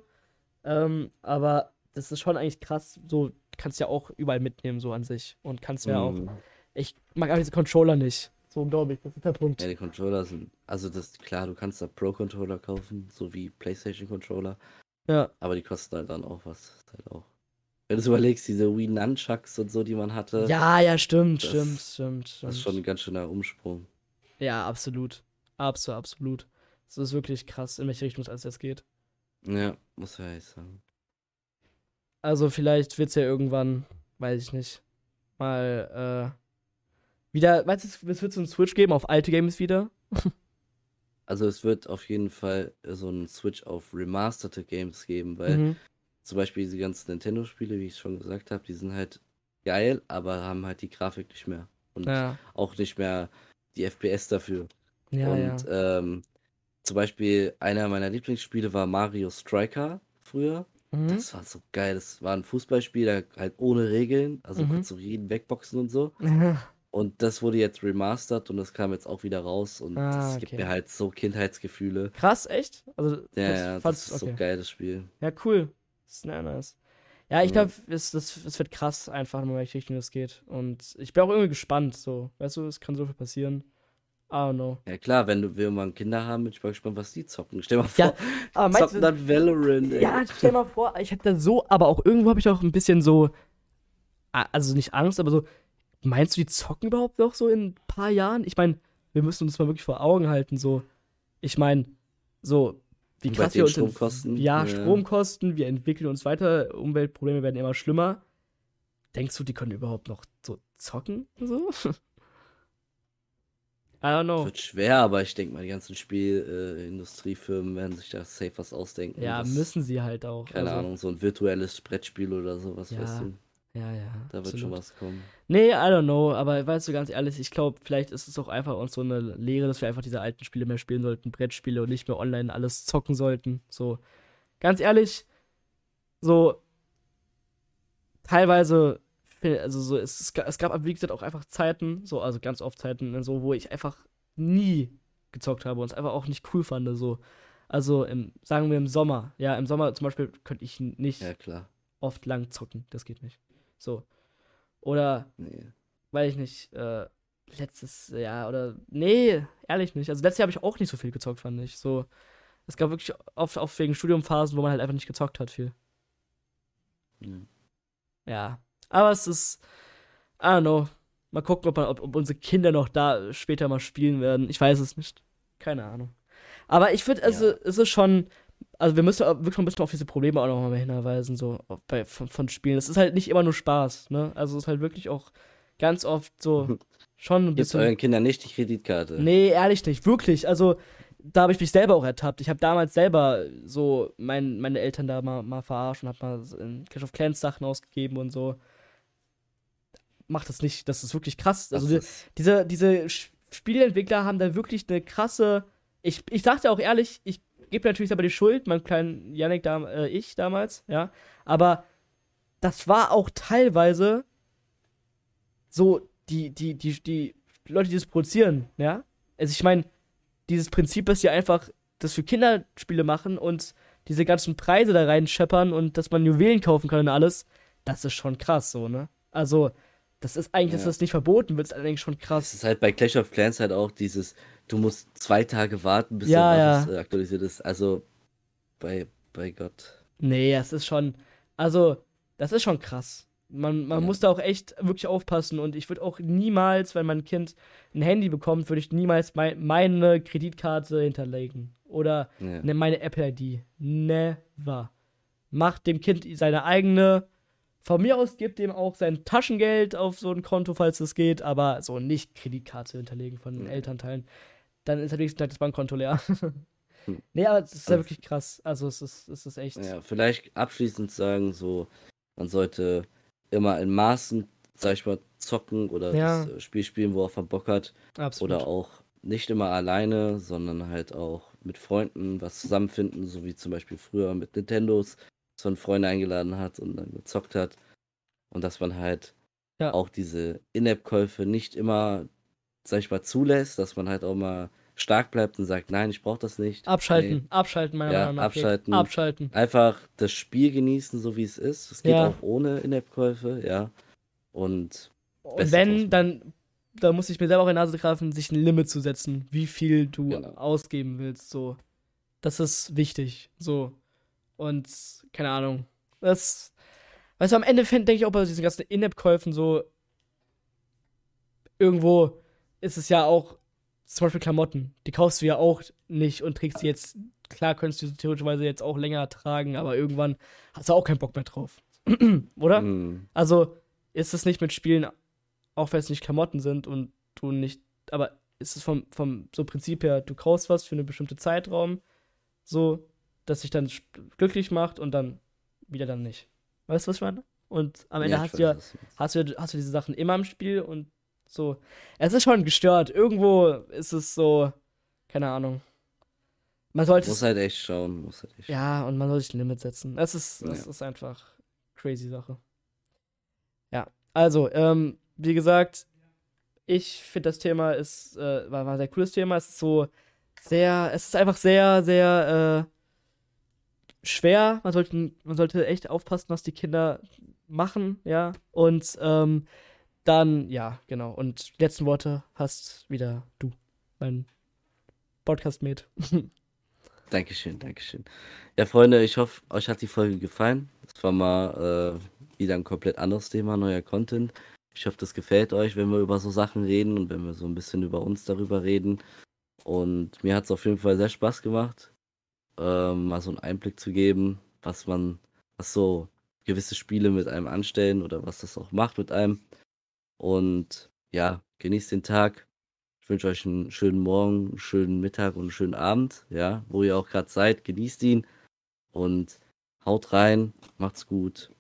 S1: Ähm, aber das ist schon eigentlich krass, so, kannst ja auch überall mitnehmen, so an sich. Und kannst ja auch,
S2: Mhm.
S1: ich mag aber diese Controller nicht. So, glaube ich, das ist der Punkt.
S2: Ja, die Controller sind, also das klar, du kannst da Pro-Controller kaufen, so wie PlayStation-Controller,
S1: Ja,
S2: aber die kosten halt dann auch was. Ist Halt auch. Wenn du es überlegst, diese Wii Nunchucks und so, die man hatte,
S1: ja, ja, stimmt,
S2: das-
S1: stimmt, stimmt, stimmt.
S2: das ist schon ein ganz schöner Umsprung.
S1: Ja, absolut. Absolut, absolut. Es ist wirklich krass, in welche Richtung es alles jetzt geht.
S2: Ja, muss ich ehrlich sagen.
S1: Also vielleicht wird es ja irgendwann, weiß ich nicht, mal äh, wieder, weißt du, es wird so einen Switch geben auf alte Games wieder. *laughs*
S2: Also es wird auf jeden Fall so einen Switch auf remasterte Games geben, weil
S1: Mhm.
S2: Zum Beispiel diese ganzen Nintendo-Spiele, wie ich schon gesagt habe, die sind halt geil, aber haben halt die Grafik nicht mehr. Und
S1: Ja,
S2: auch nicht mehr die FPS dafür.
S1: ja, ja.
S2: und ähm, zum Beispiel einer meiner Lieblingsspiele war Mario Striker früher.
S1: Mhm.
S2: Das war so geil. Das war ein Fußballspiel, halt ohne Regeln. Also
S1: Mhm.
S2: konntest du jeden wegboxen und so. *laughs* Und das wurde jetzt remastert und das kam jetzt auch wieder raus. Und
S1: Ah,
S2: das gibt
S1: okay.
S2: mir halt so Kindheitsgefühle.
S1: Krass, echt? Also,
S2: Ja,
S1: das
S2: ja, das ist so
S1: okay.
S2: geil, das Spiel.
S1: Ja, cool. Das ist sehr nice. Ja, ich glaube, es, das, es wird krass, einfach in welche Richtung das geht. Und ich bin auch irgendwie gespannt, so. Weißt du, es kann so viel passieren. I don't know.
S2: Ja klar, wenn du wir irgendwann Kinder haben, bin ich mal gespannt, was die zocken. Stell mal vor,
S1: Ja, Aber
S2: zocken
S1: du,
S2: dann Valorant, ey.
S1: ja, stell mal vor, ich hätte da so, aber auch irgendwo habe ich auch ein bisschen so, also nicht Angst, aber so, meinst du, die zocken überhaupt noch so in ein paar Jahren? Ich meine, wir müssen uns mal wirklich vor Augen halten, so, ich meine, so, wie krass wir uns
S2: Stromkosten,
S1: ja,
S2: ja.
S1: Stromkosten, wir entwickeln uns weiter, Umweltprobleme werden immer schlimmer. Denkst du, die können überhaupt noch so zocken? So? *laughs* I don't know.
S2: Wird schwer, aber ich denke mal, die ganzen Spielindustriefirmen äh, werden sich da safe was ausdenken.
S1: Ja, müssen sie halt auch.
S2: Keine
S1: also,
S2: Ahnung, so ein virtuelles Brettspiel oder sowas,
S1: Ja,
S2: weißt du?
S1: Ja, ja.
S2: Da wird schon was kommen.
S1: Nee, I don't know, aber weißt du, ganz ehrlich, ich glaube, vielleicht ist es auch einfach uns so eine Lehre, dass wir einfach diese alten Spiele mehr spielen sollten, Brettspiele und nicht mehr online alles zocken sollten. So, ganz ehrlich, so teilweise, also so, es, es ga- es gab, wie gesagt, auch einfach Zeiten, so, also ganz oft Zeiten, so, wo ich einfach nie gezockt habe und es einfach auch nicht cool fand, so. Also, im, sagen wir im Sommer, ja, im Sommer zum Beispiel könnte ich nicht
S2: Ja, klar.
S1: oft lang zocken, das geht nicht. So. Oder
S2: Nee.
S1: weiß ich nicht, äh, letztes Jahr oder. Nee, ehrlich nicht. Also letztes Jahr habe ich auch nicht so viel gezockt, fand ich. So. Es gab wirklich oft auch wegen Studiumphasen, wo man halt einfach nicht gezockt hat viel.
S2: Ja.
S1: Ja. Aber es ist. I don't know. Mal gucken, ob, man, ob, ob unsere Kinder noch da später mal spielen werden. Ich weiß es nicht. Keine Ahnung. Aber ich finde, also,
S2: Ja.
S1: es ist schon. Also, wir müssen auch wirklich ein bisschen auf diese Probleme auch noch mal hinweisen, so bei, von, von Spielen. Es ist halt nicht immer nur Spaß, ne? Also, es ist halt wirklich auch ganz oft so schon ein
S2: Gebt
S1: bisschen.
S2: euren Kindern nicht die Kreditkarte.
S1: Nee, ehrlich nicht, wirklich. Also, da habe ich mich selber auch ertappt. Ich habe damals selber so mein, meine Eltern da mal, mal verarscht und habe mal in Clash of Clans Sachen ausgegeben und so. Macht das nicht, das ist wirklich krass. Also, die, diese, diese Spieleentwickler haben da wirklich eine krasse. Ich, ich sagte auch ehrlich, ich gebe natürlich aber die Schuld, meinem kleinen Yannick, da, äh, ich damals, ja. Aber das war auch teilweise so, die, die, die, die Leute, die das produzieren, ja. Also ich meine, dieses Prinzip, dass die einfach das für Kinderspiele machen und diese ganzen Preise da reinscheppern und dass man Juwelen kaufen kann und alles, das ist schon krass, so, ne? Also, das ist eigentlich, dass
S2: Ja.
S1: das nicht verboten wird, ist eigentlich schon krass.
S2: ist halt bei Clash of Clans halt auch dieses, du musst zwei Tage warten, bis
S1: Ja,
S2: ja, äh, aktualisiert ist. Also bei, bei Gott.
S1: Nee, es ist schon, also, das ist schon krass. Man, man
S2: Ja.
S1: muss da auch echt wirklich aufpassen und ich würde auch niemals, wenn mein Kind ein Handy bekommt, würde ich niemals mein, meine Kreditkarte hinterlegen. Oder
S2: Ja.
S1: ne, meine Apple-ID. Never. Macht dem Kind seine eigene. Von mir aus gibt dem auch sein Taschengeld auf so ein Konto, falls es geht, aber so nicht Kreditkarte hinterlegen von den
S2: Ja.
S1: Elternteilen. Dann ist am nächsten Tag das Bankkonto leer. *laughs*
S2: Hm.
S1: nee, aber es ist ja
S2: Also-
S1: wirklich krass. Also es ist, es ist echt.
S2: Ja, vielleicht abschließend sagen, so, man sollte immer in Maßen, sag ich mal, zocken oder
S1: Ja.
S2: das äh, Spiel spielen, worauf man Bock hat.
S1: Absolut.
S2: Oder auch nicht immer alleine, sondern halt auch mit Freunden was zusammenfinden, so wie zum Beispiel früher mit Nintendos, dass man Freunde eingeladen hat und dann gezockt hat. Und dass man halt
S1: Ja.
S2: auch diese In-App-Käufe nicht immer, sag ich mal, zulässt, dass man halt auch mal stark bleibt und sagt, nein, ich brauche das nicht.
S1: Abschalten,
S2: Nee.
S1: abschalten, meiner
S2: Ja,
S1: Meinung nach.
S2: Abschalten.
S1: Abschalten.
S2: Einfach das Spiel genießen, so wie es ist. Es geht
S1: Ja.
S2: auch ohne In-App-Käufe, ja. Und
S1: Und wenn,
S2: draus
S1: dann, da muss ich mir selber auch in die Nase greifen, sich ein Limit zu setzen, wie viel du
S2: Genau.
S1: ausgeben willst. So. Das ist wichtig. So. Und, keine Ahnung. Das. Weißt du, am Ende denke ich auch bei diesen ganzen In-App-Käufen so. Irgendwo ist es ja auch. Zum Beispiel Klamotten. Die kaufst du ja auch nicht und trägst sie jetzt. Klar könntest du sie theoretisch jetzt auch länger tragen, aber irgendwann hast du auch keinen Bock mehr drauf. *clears throat* Oder?
S2: mh,
S1: Also ist es nicht mit Spielen, auch wenn es nicht Klamotten sind und du nicht, aber ist es vom, vom so Prinzip her, du kaufst was für einen bestimmten Zeitraum, so, dass sich dann glücklich macht und dann wieder dann nicht. Weißt du, was ich meine? Und am Ende
S2: ja,
S1: hast, du ja, hast, du hast du diese Sachen immer im Spiel und so. Es ist schon gestört. Irgendwo ist es so, keine Ahnung. Man sollte
S2: Muss
S1: es,
S2: halt echt schauen, muss halt echt
S1: ja, und man soll sich ein Limit setzen. Es ist, es
S2: Ja.
S1: ist einfach crazy Sache. Ja, also, ähm, wie gesagt, ich finde das Thema ist, äh, war, war ein sehr cooles Thema. Es ist so sehr, es ist einfach sehr, sehr äh, schwer. Man sollte, man sollte echt aufpassen, was die Kinder machen, ja. Und ähm, dann, ja, genau. Und die letzten Worte hast wieder du, mein Podcast-Mate. *laughs*
S2: Dankeschön, Dankeschön. Ja, Freunde, ich hoffe, euch hat die Folge gefallen. Das war mal äh, wieder ein komplett anderes Thema, neuer Content. Ich hoffe, das gefällt euch, wenn wir über so Sachen reden und wenn wir so ein bisschen über uns darüber reden. Und mir hat es auf jeden Fall sehr Spaß gemacht, ähm, mal so einen Einblick zu geben, was man, was so gewisse Spiele mit einem anstellen oder was das auch macht mit einem. Und ja, genießt den Tag. Ich wünsche euch einen schönen Morgen, einen schönen Mittag und einen schönen Abend, ja, wo ihr auch gerade seid. Genießt ihn und haut rein, macht's gut